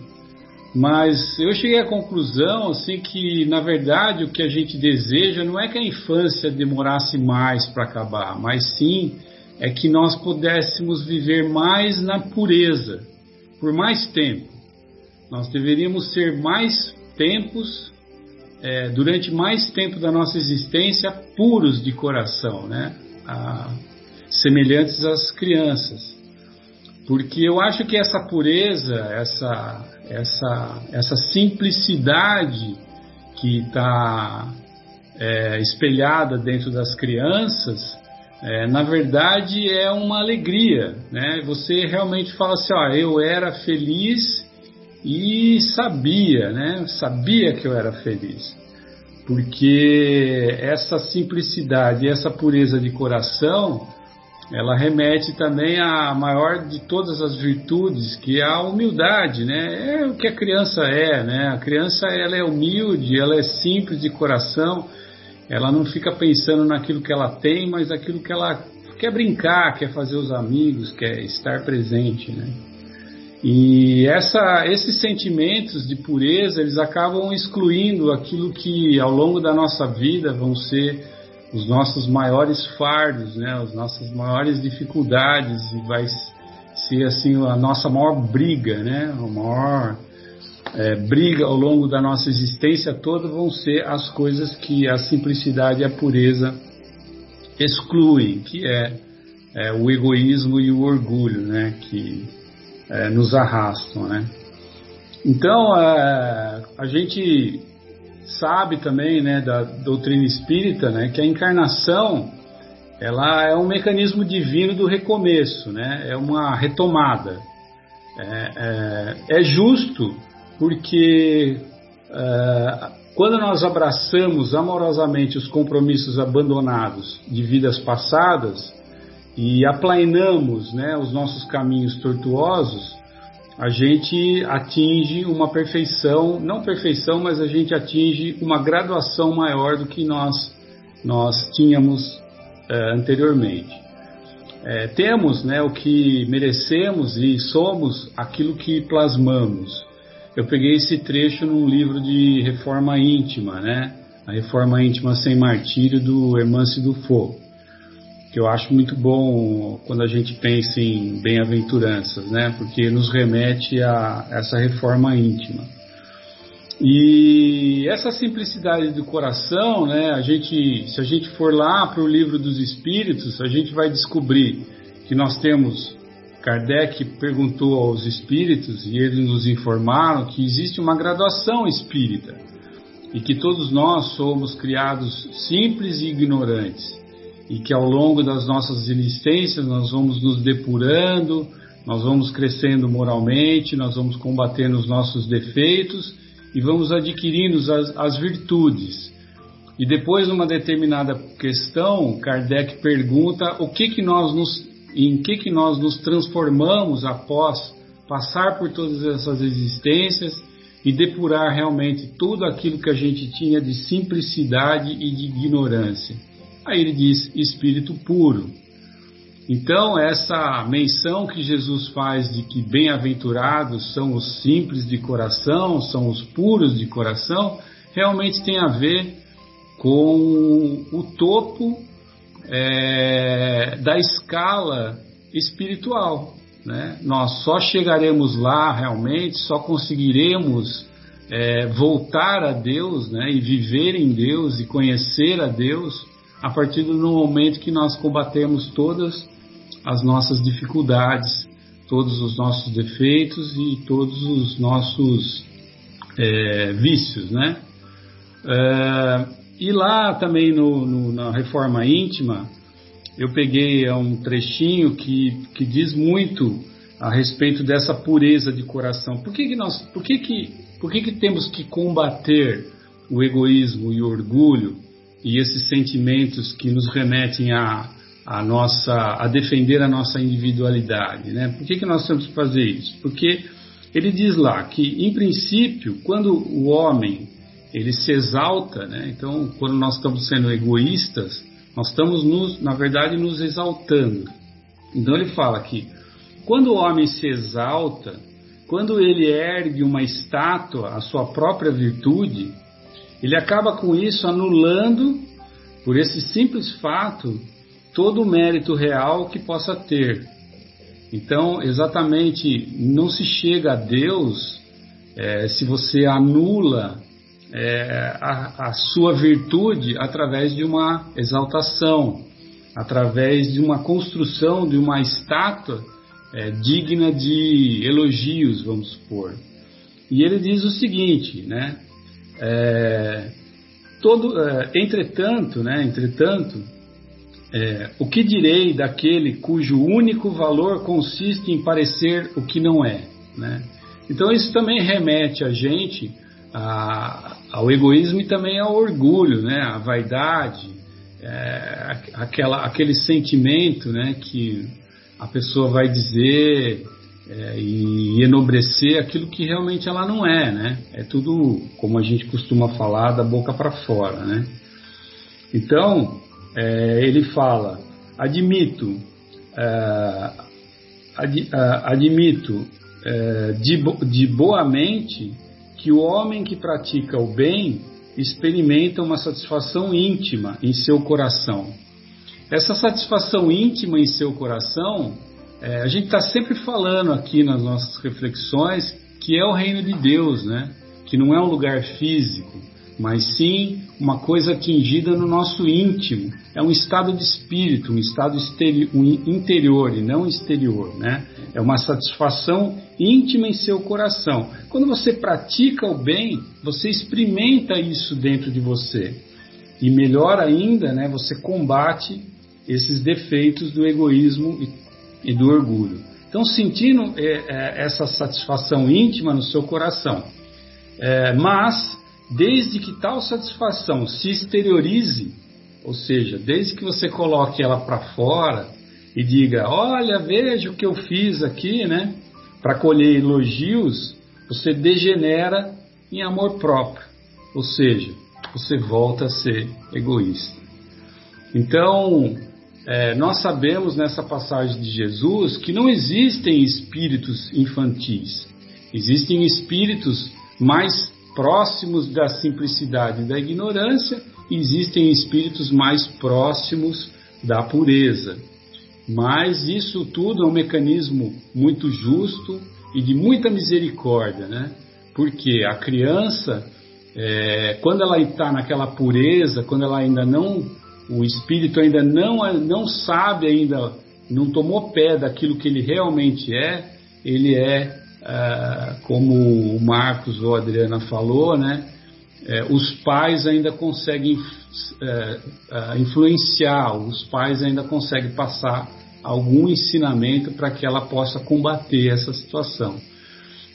Mas eu cheguei à conclusão assim que na verdade o que a gente deseja não é que a infância demorasse mais para acabar, mas sim é que nós pudéssemos viver mais na pureza, por mais tempo. Nós deveríamos ser mais tempos, é, durante mais tempo da nossa existência, puros de coração, né? Ah, semelhantes às crianças. Porque eu acho que essa pureza, essa, essa, essa simplicidade que está é, espelhada dentro das crianças, é, na verdade é uma alegria, né? Você realmente fala assim, ó, eu era feliz e sabia, né? Sabia que eu era feliz, porque essa simplicidade, essa pureza de coração ela remete também à maior de todas as virtudes, que é a humildade, né? É o que a criança é, né? A criança ela é humilde, ela é simples de coração, ela não fica pensando naquilo que ela tem, mas naquilo que ela quer brincar, quer fazer os amigos, quer estar presente, né? E essa, esses sentimentos de pureza, eles acabam excluindo aquilo que ao longo da nossa vida vão ser os nossos maiores fardos, né, as nossas maiores dificuldades e vai ser assim a nossa maior briga, né, a maior é, briga ao longo da nossa existência toda vão ser as coisas que a simplicidade e a pureza excluem, que é, é o egoísmo e o orgulho, né, que é, nos arrastam, né. Então é, a gente sabe também, né, da doutrina espírita, né, que a encarnação ela é um mecanismo divino do recomeço, né, é uma retomada. É, é, é justo porque é, quando nós abraçamos amorosamente os compromissos abandonados de vidas passadas e aplainamos né, os nossos caminhos tortuosos, a gente atinge uma perfeição, não perfeição, mas a gente atinge uma graduação maior do que nós, nós tínhamos é, anteriormente. É, temos né, o que merecemos e somos aquilo que plasmamos. Eu peguei esse trecho num livro de reforma íntima, né? A Reforma Íntima Sem Martírio, do Hermance Dufault que eu acho muito bom quando a gente pensa em bem-aventuranças, né? Porque nos remete a essa reforma íntima. E essa simplicidade do coração, né? A gente, se a gente for lá para o livro dos Espíritos, a gente vai descobrir que nós temos Kardec perguntou aos espíritos e eles nos informaram que existe uma graduação espírita e que todos nós somos criados simples e ignorantes e que ao longo das nossas existências nós vamos nos depurando, nós vamos crescendo moralmente, nós vamos combatendo os nossos defeitos e vamos adquirindo as, as virtudes. E depois, numa determinada questão, Kardec pergunta o que que nós nos, em que que nós nos transformamos após passar por todas essas existências e depurar realmente tudo aquilo que a gente tinha de simplicidade e de ignorância. Aí ele diz espírito puro. Então, essa menção que Jesus faz de que bem-aventurados são os simples de coração, são os puros de coração, realmente tem a ver com o topo é, da escala espiritual. Né? Nós só chegaremos lá realmente, só conseguiremos é, voltar a Deus né? e viver em Deus e conhecer a Deus a partir do momento que nós combatemos todas as nossas dificuldades, todos os nossos defeitos e todos os nossos é, vícios, né? É, e lá também no, no, na reforma íntima, eu peguei um trechinho que, que diz muito a respeito dessa pureza de coração. Por que, que nós, por que, que, por que, que temos que combater o egoísmo e o orgulho e esses sentimentos que nos remetem a, a nossa a defender a nossa individualidade, né? Por que, que nós temos que fazer isso? Porque ele diz lá que, em princípio, quando o homem ele se exalta, né? Então, quando nós estamos sendo egoístas, nós estamos, nos, na verdade, nos exaltando. Então, ele fala que quando o homem se exalta, quando ele ergue uma estátua à sua própria virtude, ele acaba com isso anulando, por esse simples fato, todo o mérito real que possa ter. Então, exatamente, não se chega a Deus é, se você anula é, a, a, sua virtude através de uma exaltação, através de uma construção de uma estátua é, digna de elogios, vamos supor. E ele diz o seguinte, né? É, todo, é, entretanto, né? Entretanto, é, o que direi daquele cujo único valor consiste em parecer o que não é, né? Então isso também remete a gente a, ao egoísmo e também ao orgulho, né? A vaidade, é, aquela, aquele sentimento, né? Que a pessoa vai dizer é, e enobrecer aquilo que realmente ela não é, né? É tudo, como a gente costuma falar, da boca para fora, né? Então, é, ele fala, admito, é, ad, admito é, de, de boa mente que o homem que pratica o bem experimenta uma satisfação íntima em seu coração. Essa satisfação íntima em seu coração, é, a gente está sempre falando aqui nas nossas reflexões que é o reino de Deus, né? Que não é um lugar físico, mas sim uma coisa atingida no nosso íntimo. É um estado de espírito, um estado interior e não exterior, né? É uma satisfação íntima em seu coração. Quando você pratica o bem, você experimenta isso dentro de você. E melhor ainda, né, você combate esses defeitos do egoísmo e, e do orgulho. Então, sentindo é, é, essa satisfação íntima no seu coração. É, mas desde que tal satisfação se exteriorize, ou seja, desde que você coloque ela para fora e diga: Olha, veja o que eu fiz aqui, né? Para colher elogios, você degenera em amor próprio, ou seja, você volta a ser egoísta. Então, é, nós sabemos nessa passagem de Jesus que não existem espíritos infantis, existem espíritos mais próximos da simplicidade e da ignorância, existem espíritos mais próximos da pureza. Mas isso tudo é um mecanismo muito justo e de muita misericórdia, né? Porque a criança, é, quando ela está naquela pureza, quando ela ainda não, o espírito ainda não, não sabe ainda, não tomou pé daquilo que ele realmente é, ele é é, como o Marcos ou a Adriana falou, né, é, os pais ainda conseguem é, influenciar, os pais ainda conseguem passar algum ensinamento para que ela possa combater essa situação.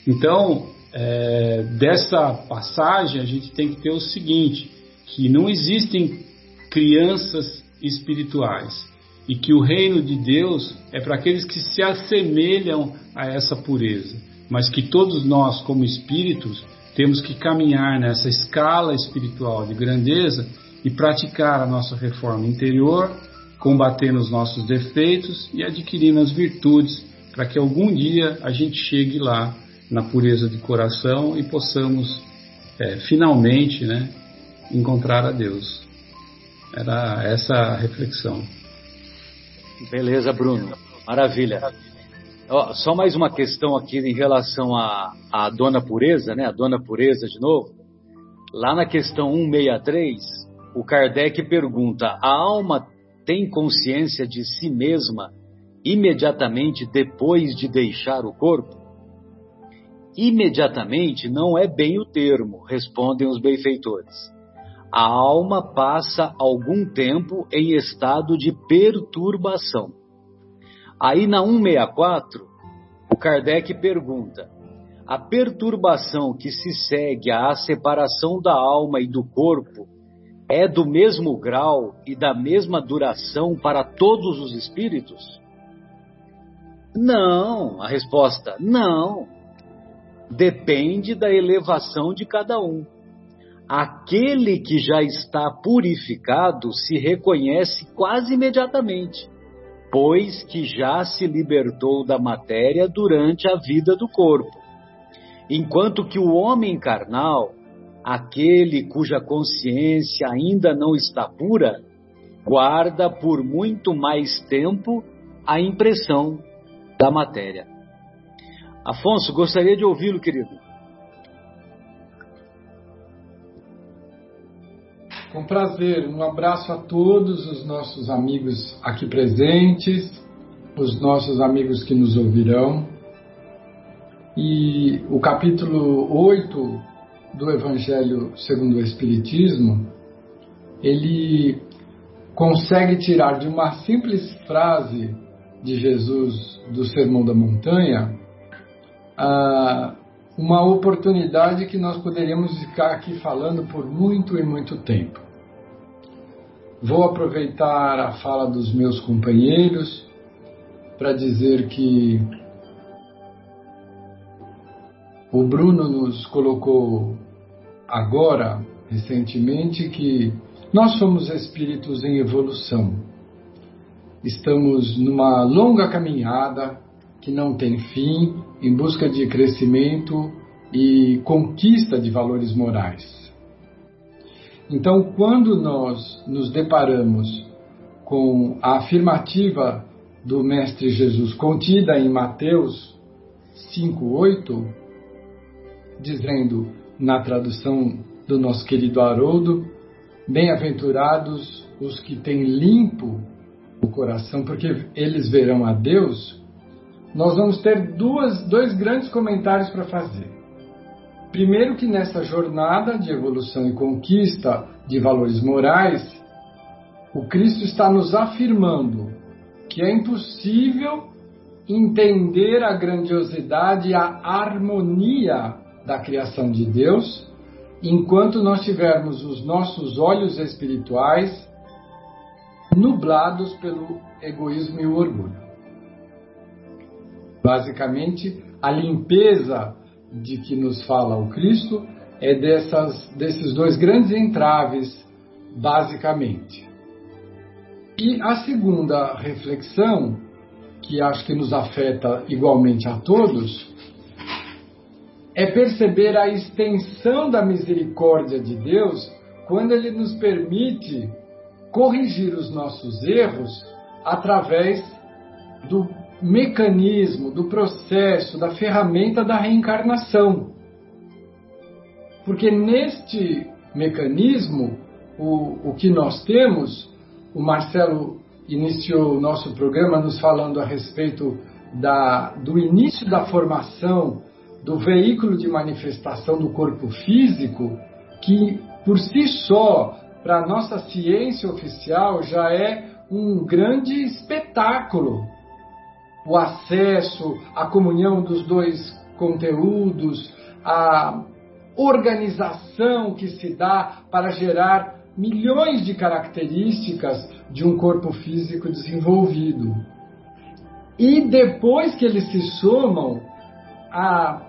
Então, é, dessa passagem, a gente tem que ter o seguinte: que não existem crianças espirituais e que o reino de Deus é para aqueles que se assemelham a essa pureza, mas que todos nós, como espíritos, temos que caminhar nessa escala espiritual de grandeza e praticar a nossa reforma interior, combatendo os nossos defeitos e adquirindo as virtudes para que algum dia a gente chegue lá na pureza de coração e possamos é, finalmente né, encontrar a Deus. Era essa a reflexão. Beleza, Bruno. Maravilha. Ó, só mais uma questão aqui em relação à, dona pureza, né? A dona pureza de novo. Lá na questão 163, o Kardec pergunta: a alma tem consciência de si mesma imediatamente depois de deixar o corpo? Imediatamente não é bem o termo, respondem os benfeitores. A alma passa algum tempo em estado de perturbação Aí na 164, o Kardec pergunta: a perturbação que se segue à separação da alma e do corpo é do mesmo grau e da mesma duração para todos os espíritos? Não, a resposta não. Depende da elevação de cada um. Aquele que já está purificado se reconhece quase imediatamente pois que já se libertou da matéria durante a vida do corpo. Enquanto que o homem carnal, aquele cuja consciência ainda não está pura, guarda por muito mais tempo a impressão da matéria. Afonso, gostaria de ouvi-lo, querido. Com prazer, um abraço a todos os nossos amigos aqui presentes, os nossos amigos que nos ouvirão. E o capítulo 8 do Evangelho segundo o Espiritismo, ele consegue tirar de uma simples frase de Jesus do Sermão da Montanha uma oportunidade que nós poderíamos ficar aqui falando por muito e muito tempo. Vou aproveitar a fala dos meus companheiros para dizer que o Bruno nos colocou agora, recentemente, que nós somos espíritos em evolução. Estamos numa longa caminhada que não tem fim em busca de crescimento e conquista de valores morais. Então, quando nós nos deparamos com a afirmativa do Mestre Jesus contida em Mateus 5,8, dizendo na tradução do nosso querido Haroldo: Bem-aventurados os que têm limpo o coração, porque eles verão a Deus. Nós vamos ter duas, dois grandes comentários para fazer. Primeiro, que nessa jornada de evolução e conquista de valores morais, o Cristo está nos afirmando que é impossível entender a grandiosidade e a harmonia da criação de Deus enquanto nós tivermos os nossos olhos espirituais nublados pelo egoísmo e o orgulho. Basicamente, a limpeza de que nos fala o Cristo é dessas, desses dois grandes entraves, basicamente. E a segunda reflexão, que acho que nos afeta igualmente a todos, é perceber a extensão da misericórdia de Deus quando Ele nos permite corrigir os nossos erros através do mecanismo, do processo, da ferramenta da reencarnação. Porque neste mecanismo, o, o que nós temos, o Marcelo iniciou o nosso programa nos falando a respeito da, do início da formação do veículo de manifestação do corpo físico, que por si só, para a nossa ciência oficial, já é um grande espetáculo o acesso, a comunhão dos dois conteúdos, a organização que se dá para gerar milhões de características de um corpo físico desenvolvido. E depois que eles se somam, a,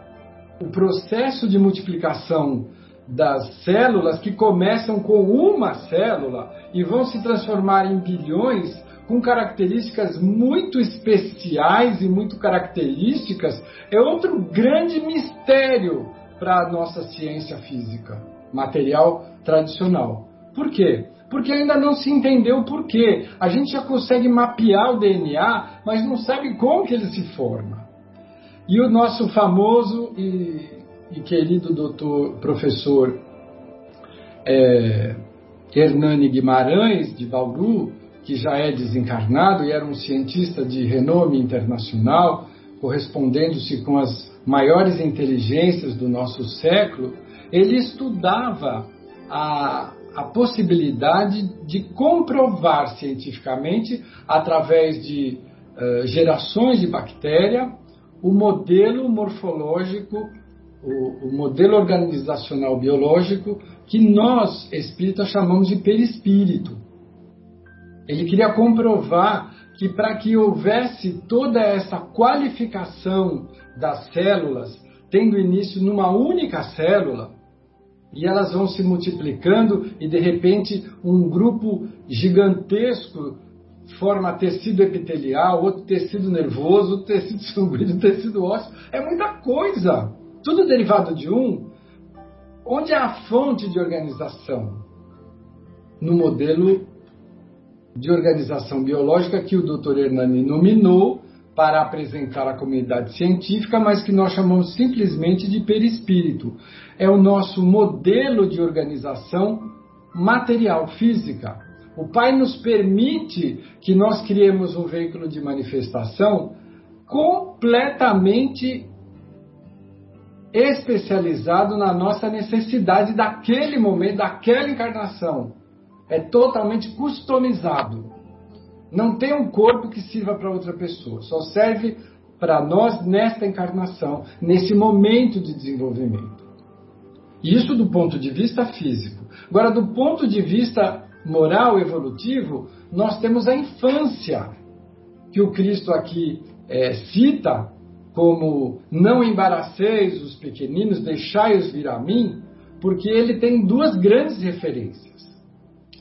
o processo de multiplicação das células, que começam com uma célula e vão se transformar em bilhões, com características muito especiais e muito características, é outro grande mistério para a nossa ciência física, material tradicional. Por quê? Porque ainda não se entendeu o porquê. A gente já consegue mapear o DNA, mas não sabe como que ele se forma. E o nosso famoso e, e querido doutor, professor é, Hernani Guimarães, de Bauru, que já é desencarnado e era um cientista de renome internacional, correspondendo-se com as maiores inteligências do nosso século, ele estudava a, a possibilidade de comprovar cientificamente, através de uh, gerações de bactéria, o modelo morfológico, o, o modelo organizacional biológico que nós, espíritas, chamamos de perispírito. Ele queria comprovar que para que houvesse toda essa qualificação das células, tendo início numa única célula, e elas vão se multiplicando e de repente um grupo gigantesco forma tecido epitelial, outro tecido nervoso, outro tecido sanguíneo, tecido ósseo. É muita coisa. Tudo derivado de um. Onde é a fonte de organização? No modelo de organização biológica que o Dr. Hernani nominou para apresentar à comunidade científica, mas que nós chamamos simplesmente de perispírito. É o nosso modelo de organização material, física. O Pai nos permite que nós criemos um veículo de manifestação completamente especializado na nossa necessidade daquele momento, daquela encarnação. É totalmente customizado. Não tem um corpo que sirva para outra pessoa, só serve para nós nesta encarnação, nesse momento de desenvolvimento. Isso do ponto de vista físico. Agora, do ponto de vista moral evolutivo, nós temos a infância, que o Cristo aqui é, cita como não embaraceis os pequeninos, deixai-os vir a mim, porque ele tem duas grandes referências.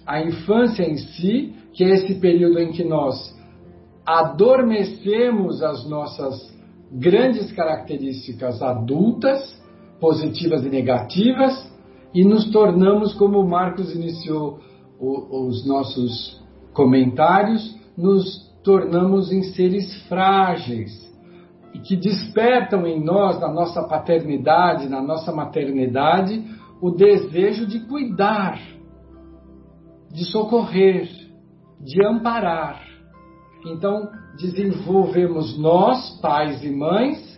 A infância em si que é esse período em que nós adormecemos as nossas grandes características adultas, positivas e negativas, e nos tornamos, como o Marcos iniciou o, os nossos comentários, nos tornamos em seres frágeis e que despertam em nós, na nossa paternidade, na nossa maternidade, o desejo de cuidar, de socorrer, de amparar. Então, desenvolvemos nós, pais e mães,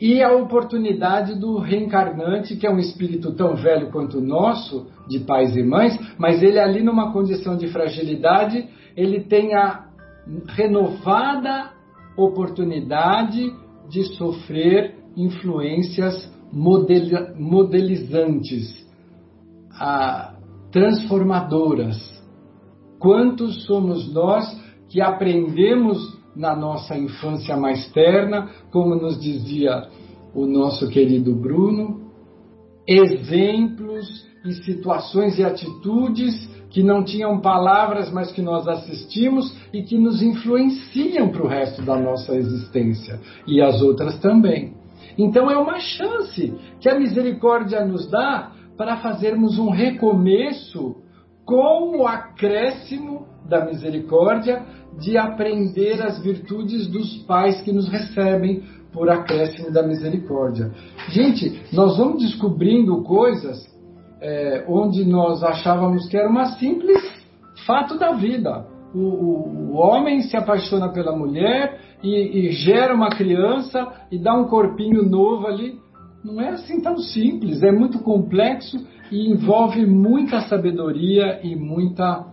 e a oportunidade do reencarnante, que é um espírito tão velho quanto o nosso, de pais e mães, mas ele ali numa condição de fragilidade, ele tem a renovada oportunidade de sofrer influências modelizantes, transformadoras Quantos somos nós que aprendemos na nossa infância mais terna, como nos dizia o nosso querido Bruno, exemplos e situações e atitudes que não tinham palavras, mas que nós assistimos e que nos influenciam para o resto da nossa existência e as outras também. Então é uma chance que a misericórdia nos dá para fazermos um recomeço com o acréscimo da misericórdia de aprender as virtudes dos pais que nos recebem por acréscimo da misericórdia. Gente, nós vamos descobrindo coisas é, onde nós achávamos que era uma simples fato da vida. O, o, o homem se apaixona pela mulher e, e gera uma criança e dá um corpinho novo ali. Não é assim tão simples, é muito complexo e envolve muita sabedoria e muita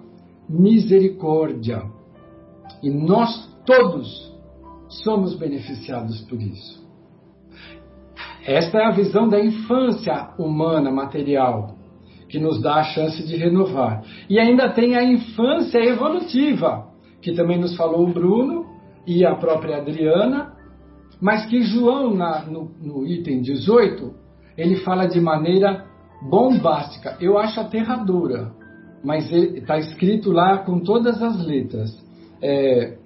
misericórdia. E nós todos somos beneficiados por isso. Esta é a visão da infância humana material, que nos dá a chance de renovar. E ainda tem a infância evolutiva, que também nos falou o Bruno e a própria Adriana, mas que João, na, no, no item 18, ele fala de maneira bombástica. Eu acho aterradora, mas está escrito lá com todas as letras. É,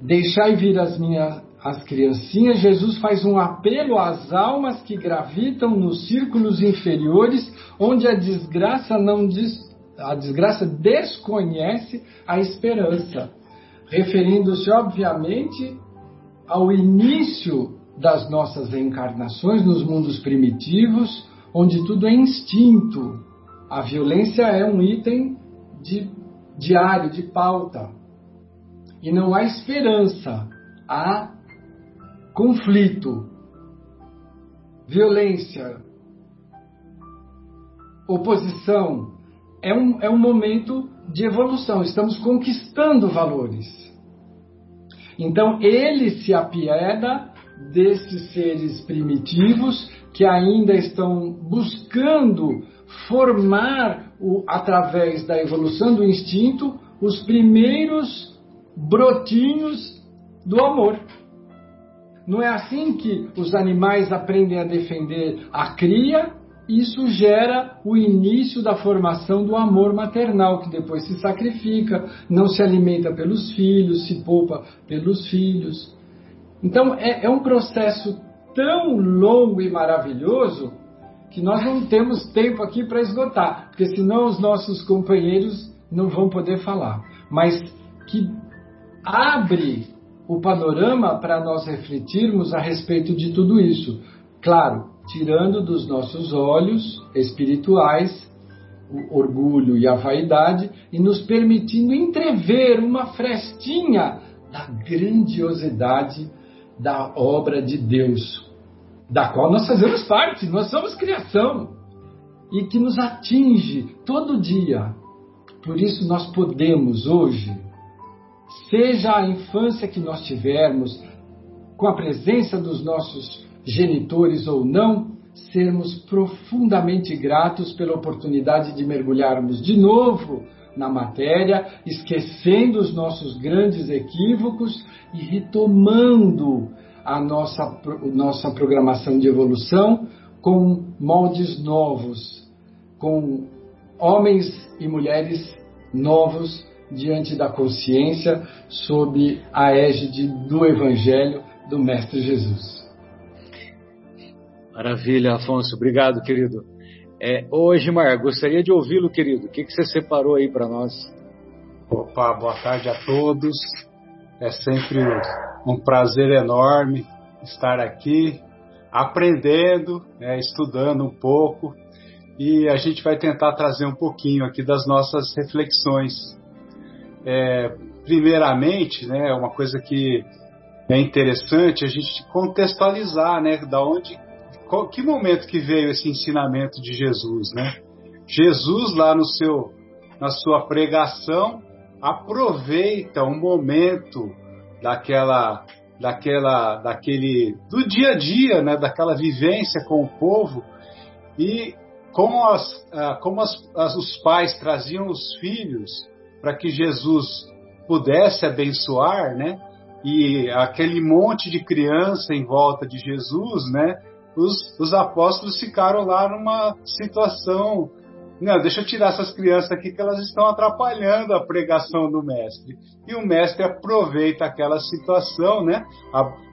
Deixai vir as minhas as criancinhas, Jesus faz um apelo às almas que gravitam nos círculos inferiores, onde a desgraça não des, a desgraça desconhece a esperança, referindo-se obviamente ao início das nossas encarnações nos mundos primitivos, onde tudo é instinto. A violência é um item de, diário, de pauta. E não há esperança, há conflito, violência, oposição. É um, é um momento de evolução, estamos conquistando valores. Então ele se apieda desses seres primitivos que ainda estão buscando formar, o, através da evolução do instinto, os primeiros brotinhos do amor. Não é assim que os animais aprendem a defender a cria? Isso gera o início da formação do amor maternal, que depois se sacrifica, não se alimenta pelos filhos, se poupa pelos filhos. Então é, é um processo tão longo e maravilhoso que nós não temos tempo aqui para esgotar, porque senão os nossos companheiros não vão poder falar. Mas que abre o panorama para nós refletirmos a respeito de tudo isso. Claro, tirando dos nossos olhos espirituais o orgulho e a vaidade e nos permitindo entrever uma frestinha da grandiosidade da obra de Deus, da qual nós fazemos parte, nós somos criação e que nos atinge todo dia. Por isso nós podemos hoje seja a infância que nós tivermos, com a presença dos nossos genitores ou não, sermos profundamente gratos pela oportunidade de mergulharmos de novo na matéria, esquecendo os nossos grandes equívocos e retomando a nossa, nossa programação de evolução com moldes novos, com homens e mulheres novos diante da consciência sob a égide do Evangelho do Mestre Jesus. Maravilha, Afonso. Obrigado, querido. É, hoje, Mar, gostaria de ouvi-lo, querido. O que, que você separou aí para nós? Opa, boa tarde a todos. É sempre um prazer enorme estar aqui, aprendendo, é, estudando um pouco, e a gente vai tentar trazer um pouquinho aqui das nossas reflexões é, primeiramente, né, uma coisa que é interessante a gente contextualizar, né, da onde, qual, que momento que veio esse ensinamento de Jesus, né? Jesus lá no seu, na sua pregação aproveita um momento daquela, daquela, daquele, do dia a dia, né, daquela vivência com o povo e como, as, ah, como as, as, os pais traziam os filhos para que Jesus pudesse abençoar, né? E aquele monte de criança em volta de Jesus, né? Os, os apóstolos ficaram lá numa situação não, deixa eu tirar essas crianças aqui que elas estão atrapalhando a pregação do mestre. E o mestre aproveita aquela situação, né,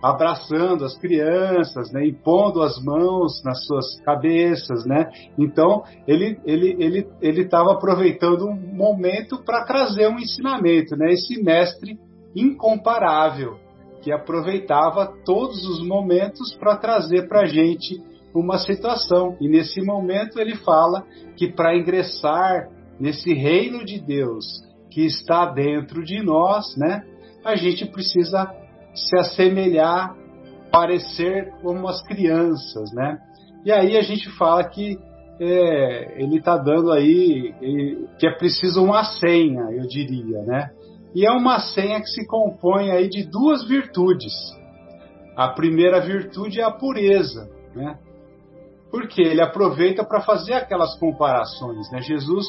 abraçando as crianças, né, e pondo as mãos nas suas cabeças, né. Então ele ele ele ele estava aproveitando um momento para trazer um ensinamento, né. Esse mestre incomparável que aproveitava todos os momentos para trazer para a gente uma situação. E nesse momento ele fala que para ingressar nesse reino de Deus que está dentro de nós, né, a gente precisa se assemelhar, parecer como as crianças, né? E aí a gente fala que é, ele está dando aí que é preciso uma senha, eu diria, né? E é uma senha que se compõe aí de duas virtudes. A primeira virtude é a pureza, né? Porque ele aproveita para fazer aquelas comparações, né? Jesus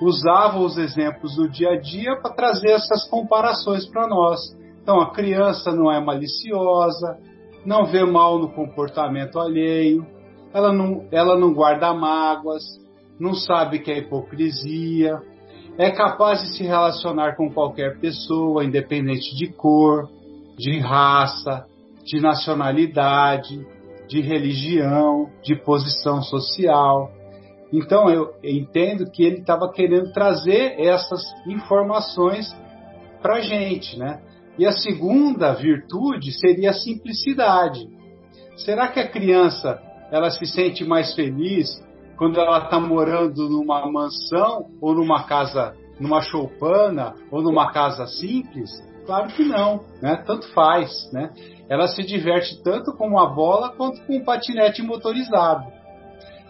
usava os exemplos do dia a dia para trazer essas comparações para nós. Então, a criança não é maliciosa, não vê mal no comportamento alheio, ela não, ela não guarda mágoas, não sabe que é hipocrisia, é capaz de se relacionar com qualquer pessoa, independente de cor, de raça, de nacionalidade, de religião, de posição social. Então eu entendo que ele estava querendo trazer essas informações para a gente, né? E a segunda virtude seria a simplicidade. Será que a criança ela se sente mais feliz quando ela está morando numa mansão ou numa casa, numa choupana ou numa casa simples? Claro que não, né? Tanto faz, né? Ela se diverte tanto com uma bola quanto com um patinete motorizado.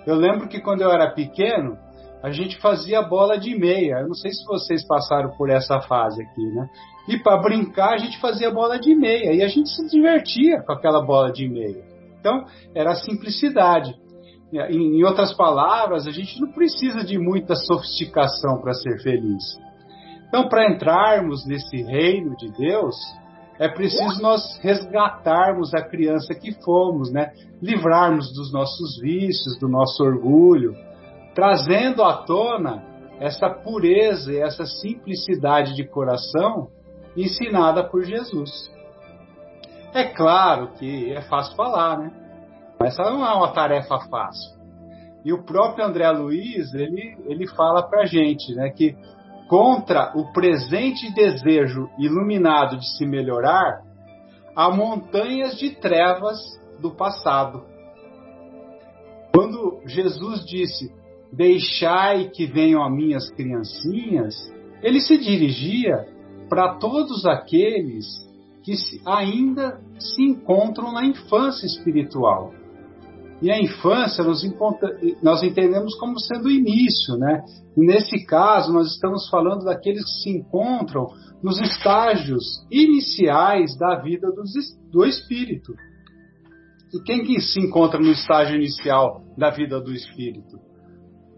Eu lembro que quando eu era pequeno, a gente fazia bola de meia. Eu não sei se vocês passaram por essa fase aqui, né? E para brincar, a gente fazia bola de meia e a gente se divertia com aquela bola de meia. Então, era a simplicidade. Em outras palavras, a gente não precisa de muita sofisticação para ser feliz. Então, para entrarmos nesse reino de Deus, é preciso nós resgatarmos a criança que fomos, né? Livrarmos dos nossos vícios, do nosso orgulho, trazendo à tona essa pureza e essa simplicidade de coração ensinada por Jesus. É claro que é fácil falar, né? Essa não é uma tarefa fácil. E o próprio André Luiz, ele, ele fala pra gente, né, que contra o presente desejo iluminado de se melhorar, há montanhas de trevas do passado. Quando Jesus disse: Deixai que venham a minhas criancinhas, ele se dirigia para todos aqueles que ainda se encontram na infância espiritual. E a infância nós, nós entendemos como sendo o início, né? E nesse caso, nós estamos falando daqueles que se encontram nos estágios iniciais da vida do, do espírito. E quem que se encontra no estágio inicial da vida do espírito?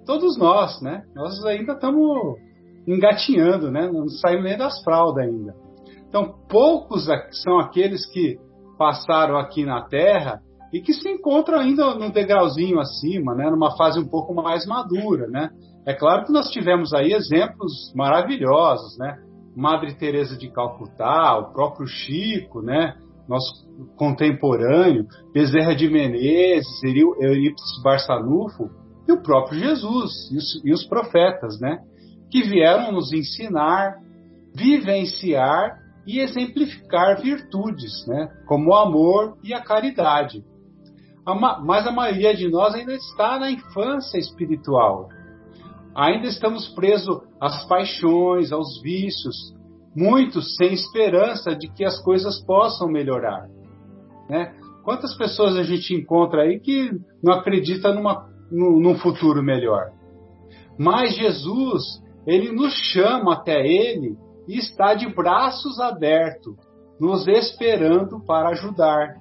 Todos nós, né? Nós ainda estamos engatinhando, né? Não saímos nem das fraldas ainda. Então, poucos são aqueles que passaram aqui na Terra e que se encontram ainda num degrauzinho acima, né? Numa fase um pouco mais madura, né? É claro que nós tivemos aí exemplos maravilhosos, né? Madre Teresa de Calcutá, o próprio Chico, né? Nosso contemporâneo, Bezerra de Menezes, Eurípides Barçanufo e o próprio Jesus e os, e os profetas, né? Que vieram nos ensinar, vivenciar e exemplificar virtudes, né? Como o amor e a caridade. Mas a maioria de nós ainda está na infância espiritual ainda estamos presos às paixões, aos vícios, muitos sem esperança de que as coisas possam melhorar. Né? Quantas pessoas a gente encontra aí que não acredita numa, num, num futuro melhor? Mas Jesus, ele nos chama até ele e está de braços abertos, nos esperando para ajudar.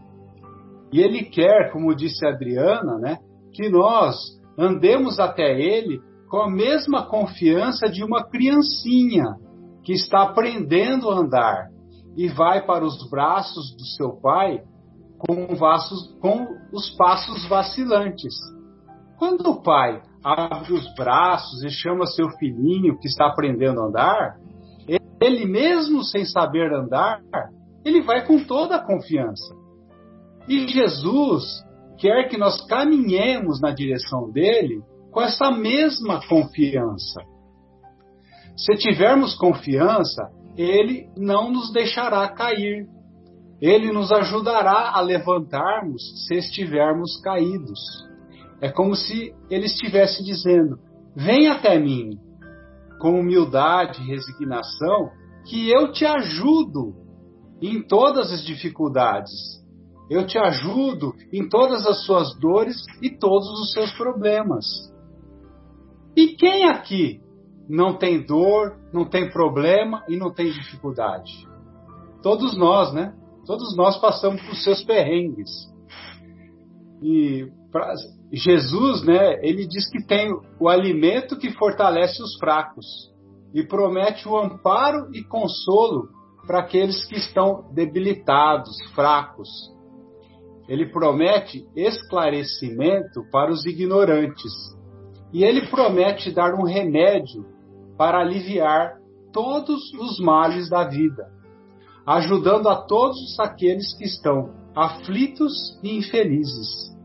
E ele quer, como disse a Adriana, né, que nós andemos até ele com a mesma confiança de uma criancinha que está aprendendo a andar e vai para os braços do seu pai com, com os passos vacilantes. Quando o pai abre os braços e chama seu filhinho que está aprendendo a andar, ele mesmo sem saber andar, ele vai com toda a confiança. E Jesus quer que nós caminhemos na direção dele com essa mesma confiança. Se tivermos confiança, Ele não nos deixará cair. Ele nos ajudará a levantarmos se estivermos caídos. É como se Ele estivesse dizendo: Vem até mim, com humildade e resignação, que eu te ajudo em todas as dificuldades. Eu te ajudo em todas as suas dores e todos os seus problemas. E quem aqui não tem dor, não tem problema e não tem dificuldade. Todos nós, né? Todos nós passamos por seus perrengues. E pra, Jesus, né, ele diz que tem o alimento que fortalece os fracos e promete o amparo e consolo para aqueles que estão debilitados, fracos. Ele promete esclarecimento para os ignorantes. E ele promete dar um remédio para aliviar todos os males da vida, ajudando a todos aqueles que estão aflitos e infelizes.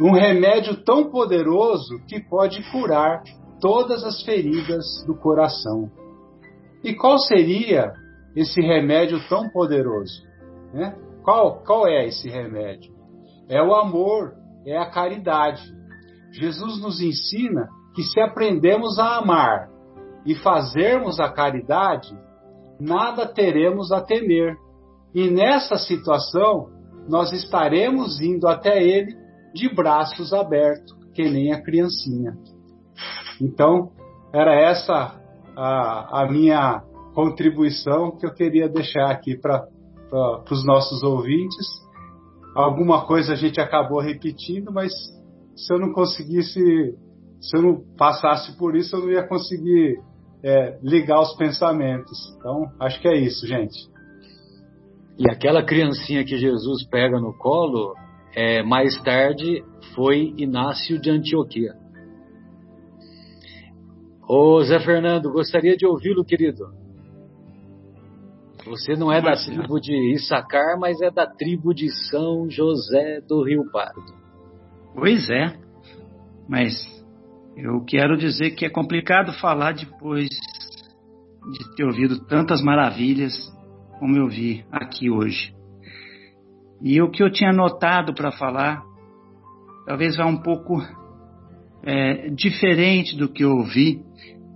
Um remédio tão poderoso que pode curar todas as feridas do coração. E qual seria esse remédio tão poderoso? Né? Qual, qual é esse remédio? É o amor, é a caridade. Jesus nos ensina que se aprendemos a amar e fazermos a caridade, nada teremos a temer. E nessa situação, nós estaremos indo até Ele de braços abertos, que nem a criancinha. Então, era essa a, a minha contribuição que eu queria deixar aqui para os nossos ouvintes. Alguma coisa a gente acabou repetindo, mas se eu não conseguisse, se eu não passasse por isso, eu não ia conseguir é, ligar os pensamentos. Então, acho que é isso, gente. E aquela criancinha que Jesus pega no colo, é, mais tarde foi Inácio de Antioquia. Ô Zé Fernando, gostaria de ouvi-lo, querido. Você não é da tribo de Issacar, mas é da tribo de São José do Rio Pardo. Pois é, mas eu quero dizer que é complicado falar depois de ter ouvido tantas maravilhas como eu vi aqui hoje. E o que eu tinha notado para falar, talvez vá um pouco é, diferente do que eu ouvi,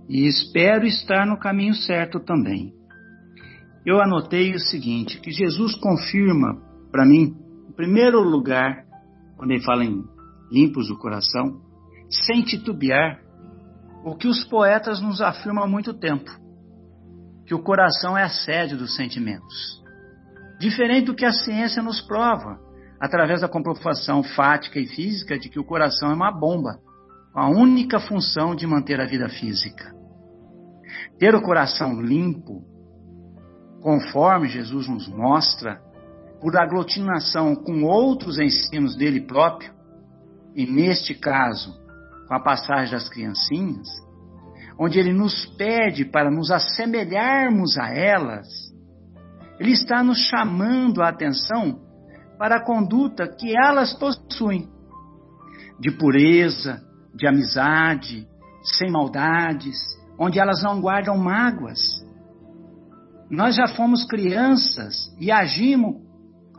e espero estar no caminho certo também. Eu anotei o seguinte: que Jesus confirma para mim, em primeiro lugar, quando ele fala em limpos do coração, sem titubear, o que os poetas nos afirmam há muito tempo: que o coração é a sede dos sentimentos. Diferente do que a ciência nos prova, através da comprovação fática e física de que o coração é uma bomba, com a única função de manter a vida física. Ter o coração limpo, conforme Jesus nos mostra, por aglutinação com outros ensinos dele próprio, e neste caso, com a passagem das criancinhas, onde ele nos pede para nos assemelharmos a elas, ele está nos chamando a atenção para a conduta que elas possuem, de pureza, de amizade, sem maldades, onde elas não guardam mágoas. Nós já fomos crianças e agimos,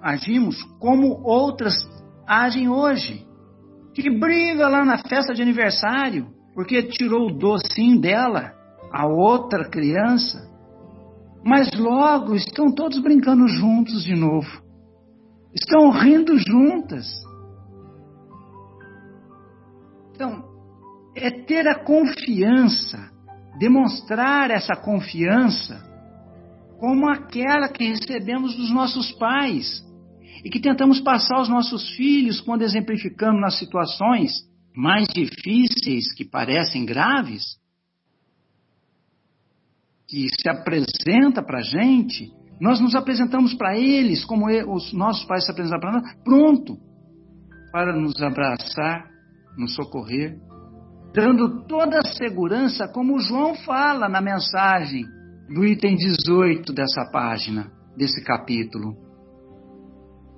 agimos como outras agem hoje. Que briga lá na festa de aniversário, porque tirou o docinho dela, a outra criança. Mas logo estão todos brincando juntos de novo. Estão rindo juntas. Então, é ter a confiança demonstrar essa confiança como aquela que recebemos dos nossos pais e que tentamos passar aos nossos filhos quando exemplificamos nas situações mais difíceis que parecem graves, que se apresenta para a gente, nós nos apresentamos para eles como os nossos pais se apresentam para nós, pronto, para nos abraçar, nos socorrer, dando toda a segurança, como João fala na mensagem do item 18 dessa página, desse capítulo.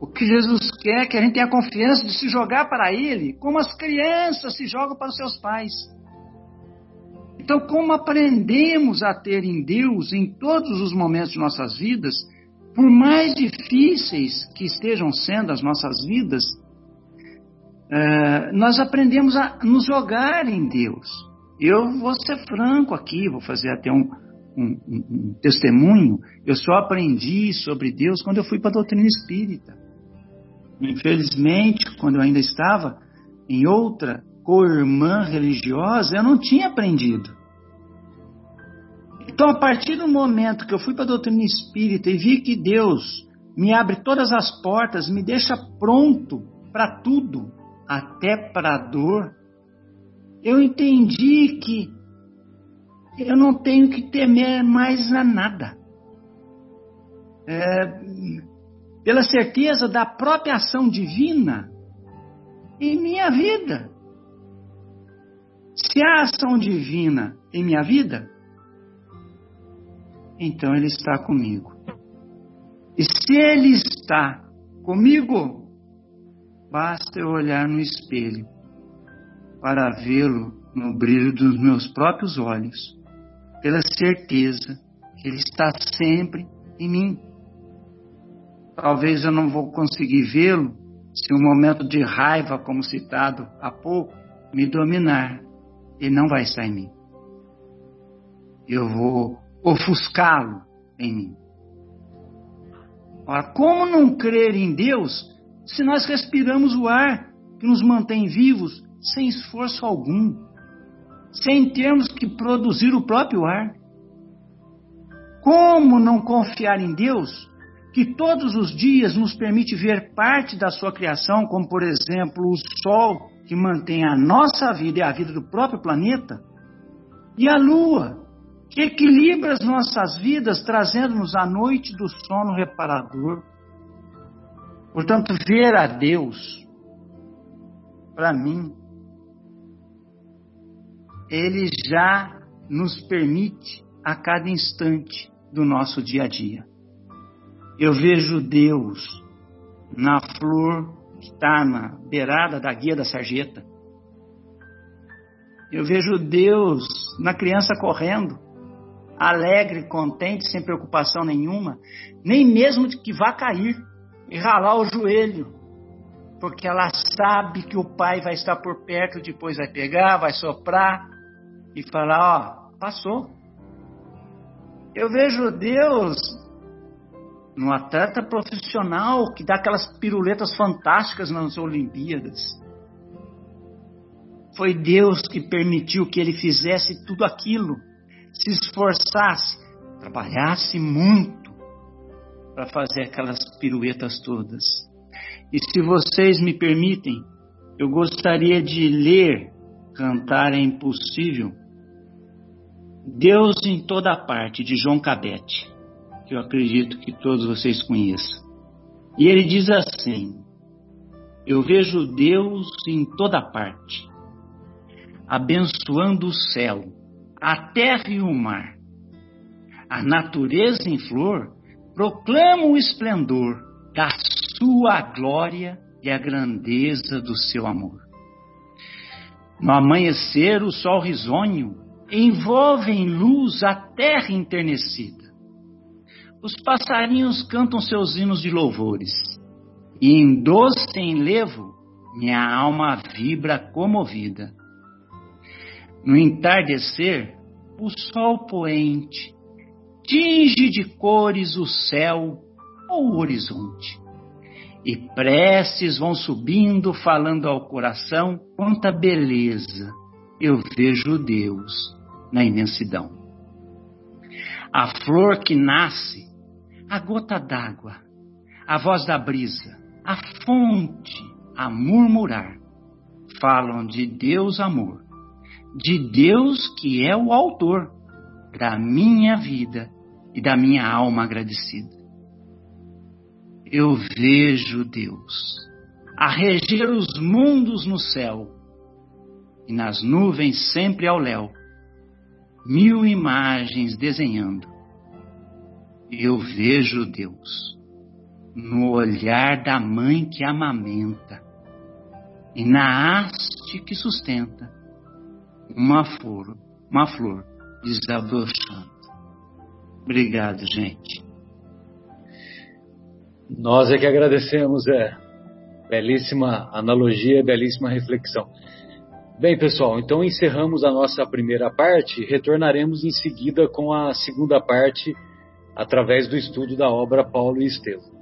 O que Jesus quer é que a gente tenha confiança de se jogar para Ele, como as crianças se jogam para os seus pais. Então, como aprendemos a ter em Deus em todos os momentos de nossas vidas, por mais difíceis que estejam sendo as nossas vidas, uh, nós aprendemos a nos jogar em Deus. Eu vou ser franco aqui, vou fazer até um, um, um, testemunho. Eu só aprendi sobre Deus quando eu fui para a doutrina espírita. Infelizmente, quando eu ainda estava em outra co-irmã religiosa, eu não tinha aprendido. Então, a partir do momento que eu fui para a doutrina espírita e vi que Deus me abre todas as portas, me deixa pronto para tudo, até para a dor, eu entendi que eu não tenho que temer mais a nada. É, pela certeza da própria ação divina em minha vida. Se há ação divina em minha vida, então Ele está comigo. E se Ele está comigo, basta eu olhar no espelho para vê-lo no brilho dos meus próprios olhos, pela certeza que Ele está sempre em mim. Talvez eu não vou conseguir vê-lo se um momento de raiva, como citado há pouco, me dominar. Ele não vai estar em mim. Eu vou ofuscá-lo em mim. Ora, como não crer em Deus se nós respiramos o ar que nos mantém vivos sem esforço algum, sem termos que produzir o próprio ar? Como não confiar em Deus que todos os dias nos permite ver parte da sua criação, como por exemplo o Sol, que mantém a nossa vida e a vida do próprio planeta, e a Lua, que equilibra as nossas vidas, trazendo-nos a noite do sono reparador. Portanto, ver a Deus, para mim, Ele já nos permite a cada instante do nosso dia a dia. Eu vejo Deus na flor que está na beirada da guia da sarjeta. Eu vejo Deus na criança correndo alegre, contente, sem preocupação nenhuma, nem mesmo de que vá cair e ralar o joelho, porque ela sabe que o pai vai estar por perto, depois vai pegar, vai soprar e falar: Ó, passou. Eu vejo Deus no atleta profissional que dá aquelas piruletas fantásticas nas Olimpíadas. Foi Deus que permitiu que ele fizesse tudo aquilo se esforçasse, trabalhasse muito para fazer aquelas piruetas todas. E se vocês me permitem, eu gostaria de ler Cantar é Impossível, Deus em Toda Parte, de João Cabete, que eu acredito que todos vocês conheçam. E ele diz assim: Eu vejo Deus em toda parte, abençoando o céu, a terra e o mar. A natureza em flor proclama o esplendor da sua glória e a grandeza do seu amor. No amanhecer, o sol risonho envolve em luz a terra enternecida. Os passarinhos cantam seus hinos de louvores, e em doce enlevo minha alma vibra comovida. No entardecer, o sol poente tinge de cores o céu ou o horizonte. E preces vão subindo, falando ao coração quanta beleza eu vejo Deus na imensidão. A flor que nasce, a gota d'água, a voz da brisa, a fonte a murmurar, falam de Deus amor de Deus que é o autor da minha vida e da minha alma agradecida. Eu vejo Deus a reger os mundos no céu e nas nuvens sempre ao léu, mil imagens desenhando. Eu vejo Deus no olhar da mãe que amamenta e na haste que sustenta uma flor, uma flor desabrochando. Obrigado, gente. Nós é que agradecemos, é. Belíssima analogia, belíssima reflexão. Bem, pessoal, então encerramos a nossa primeira parte. Retornaremos em seguida com a segunda parte através do estudo da obra Paulo e Estevão.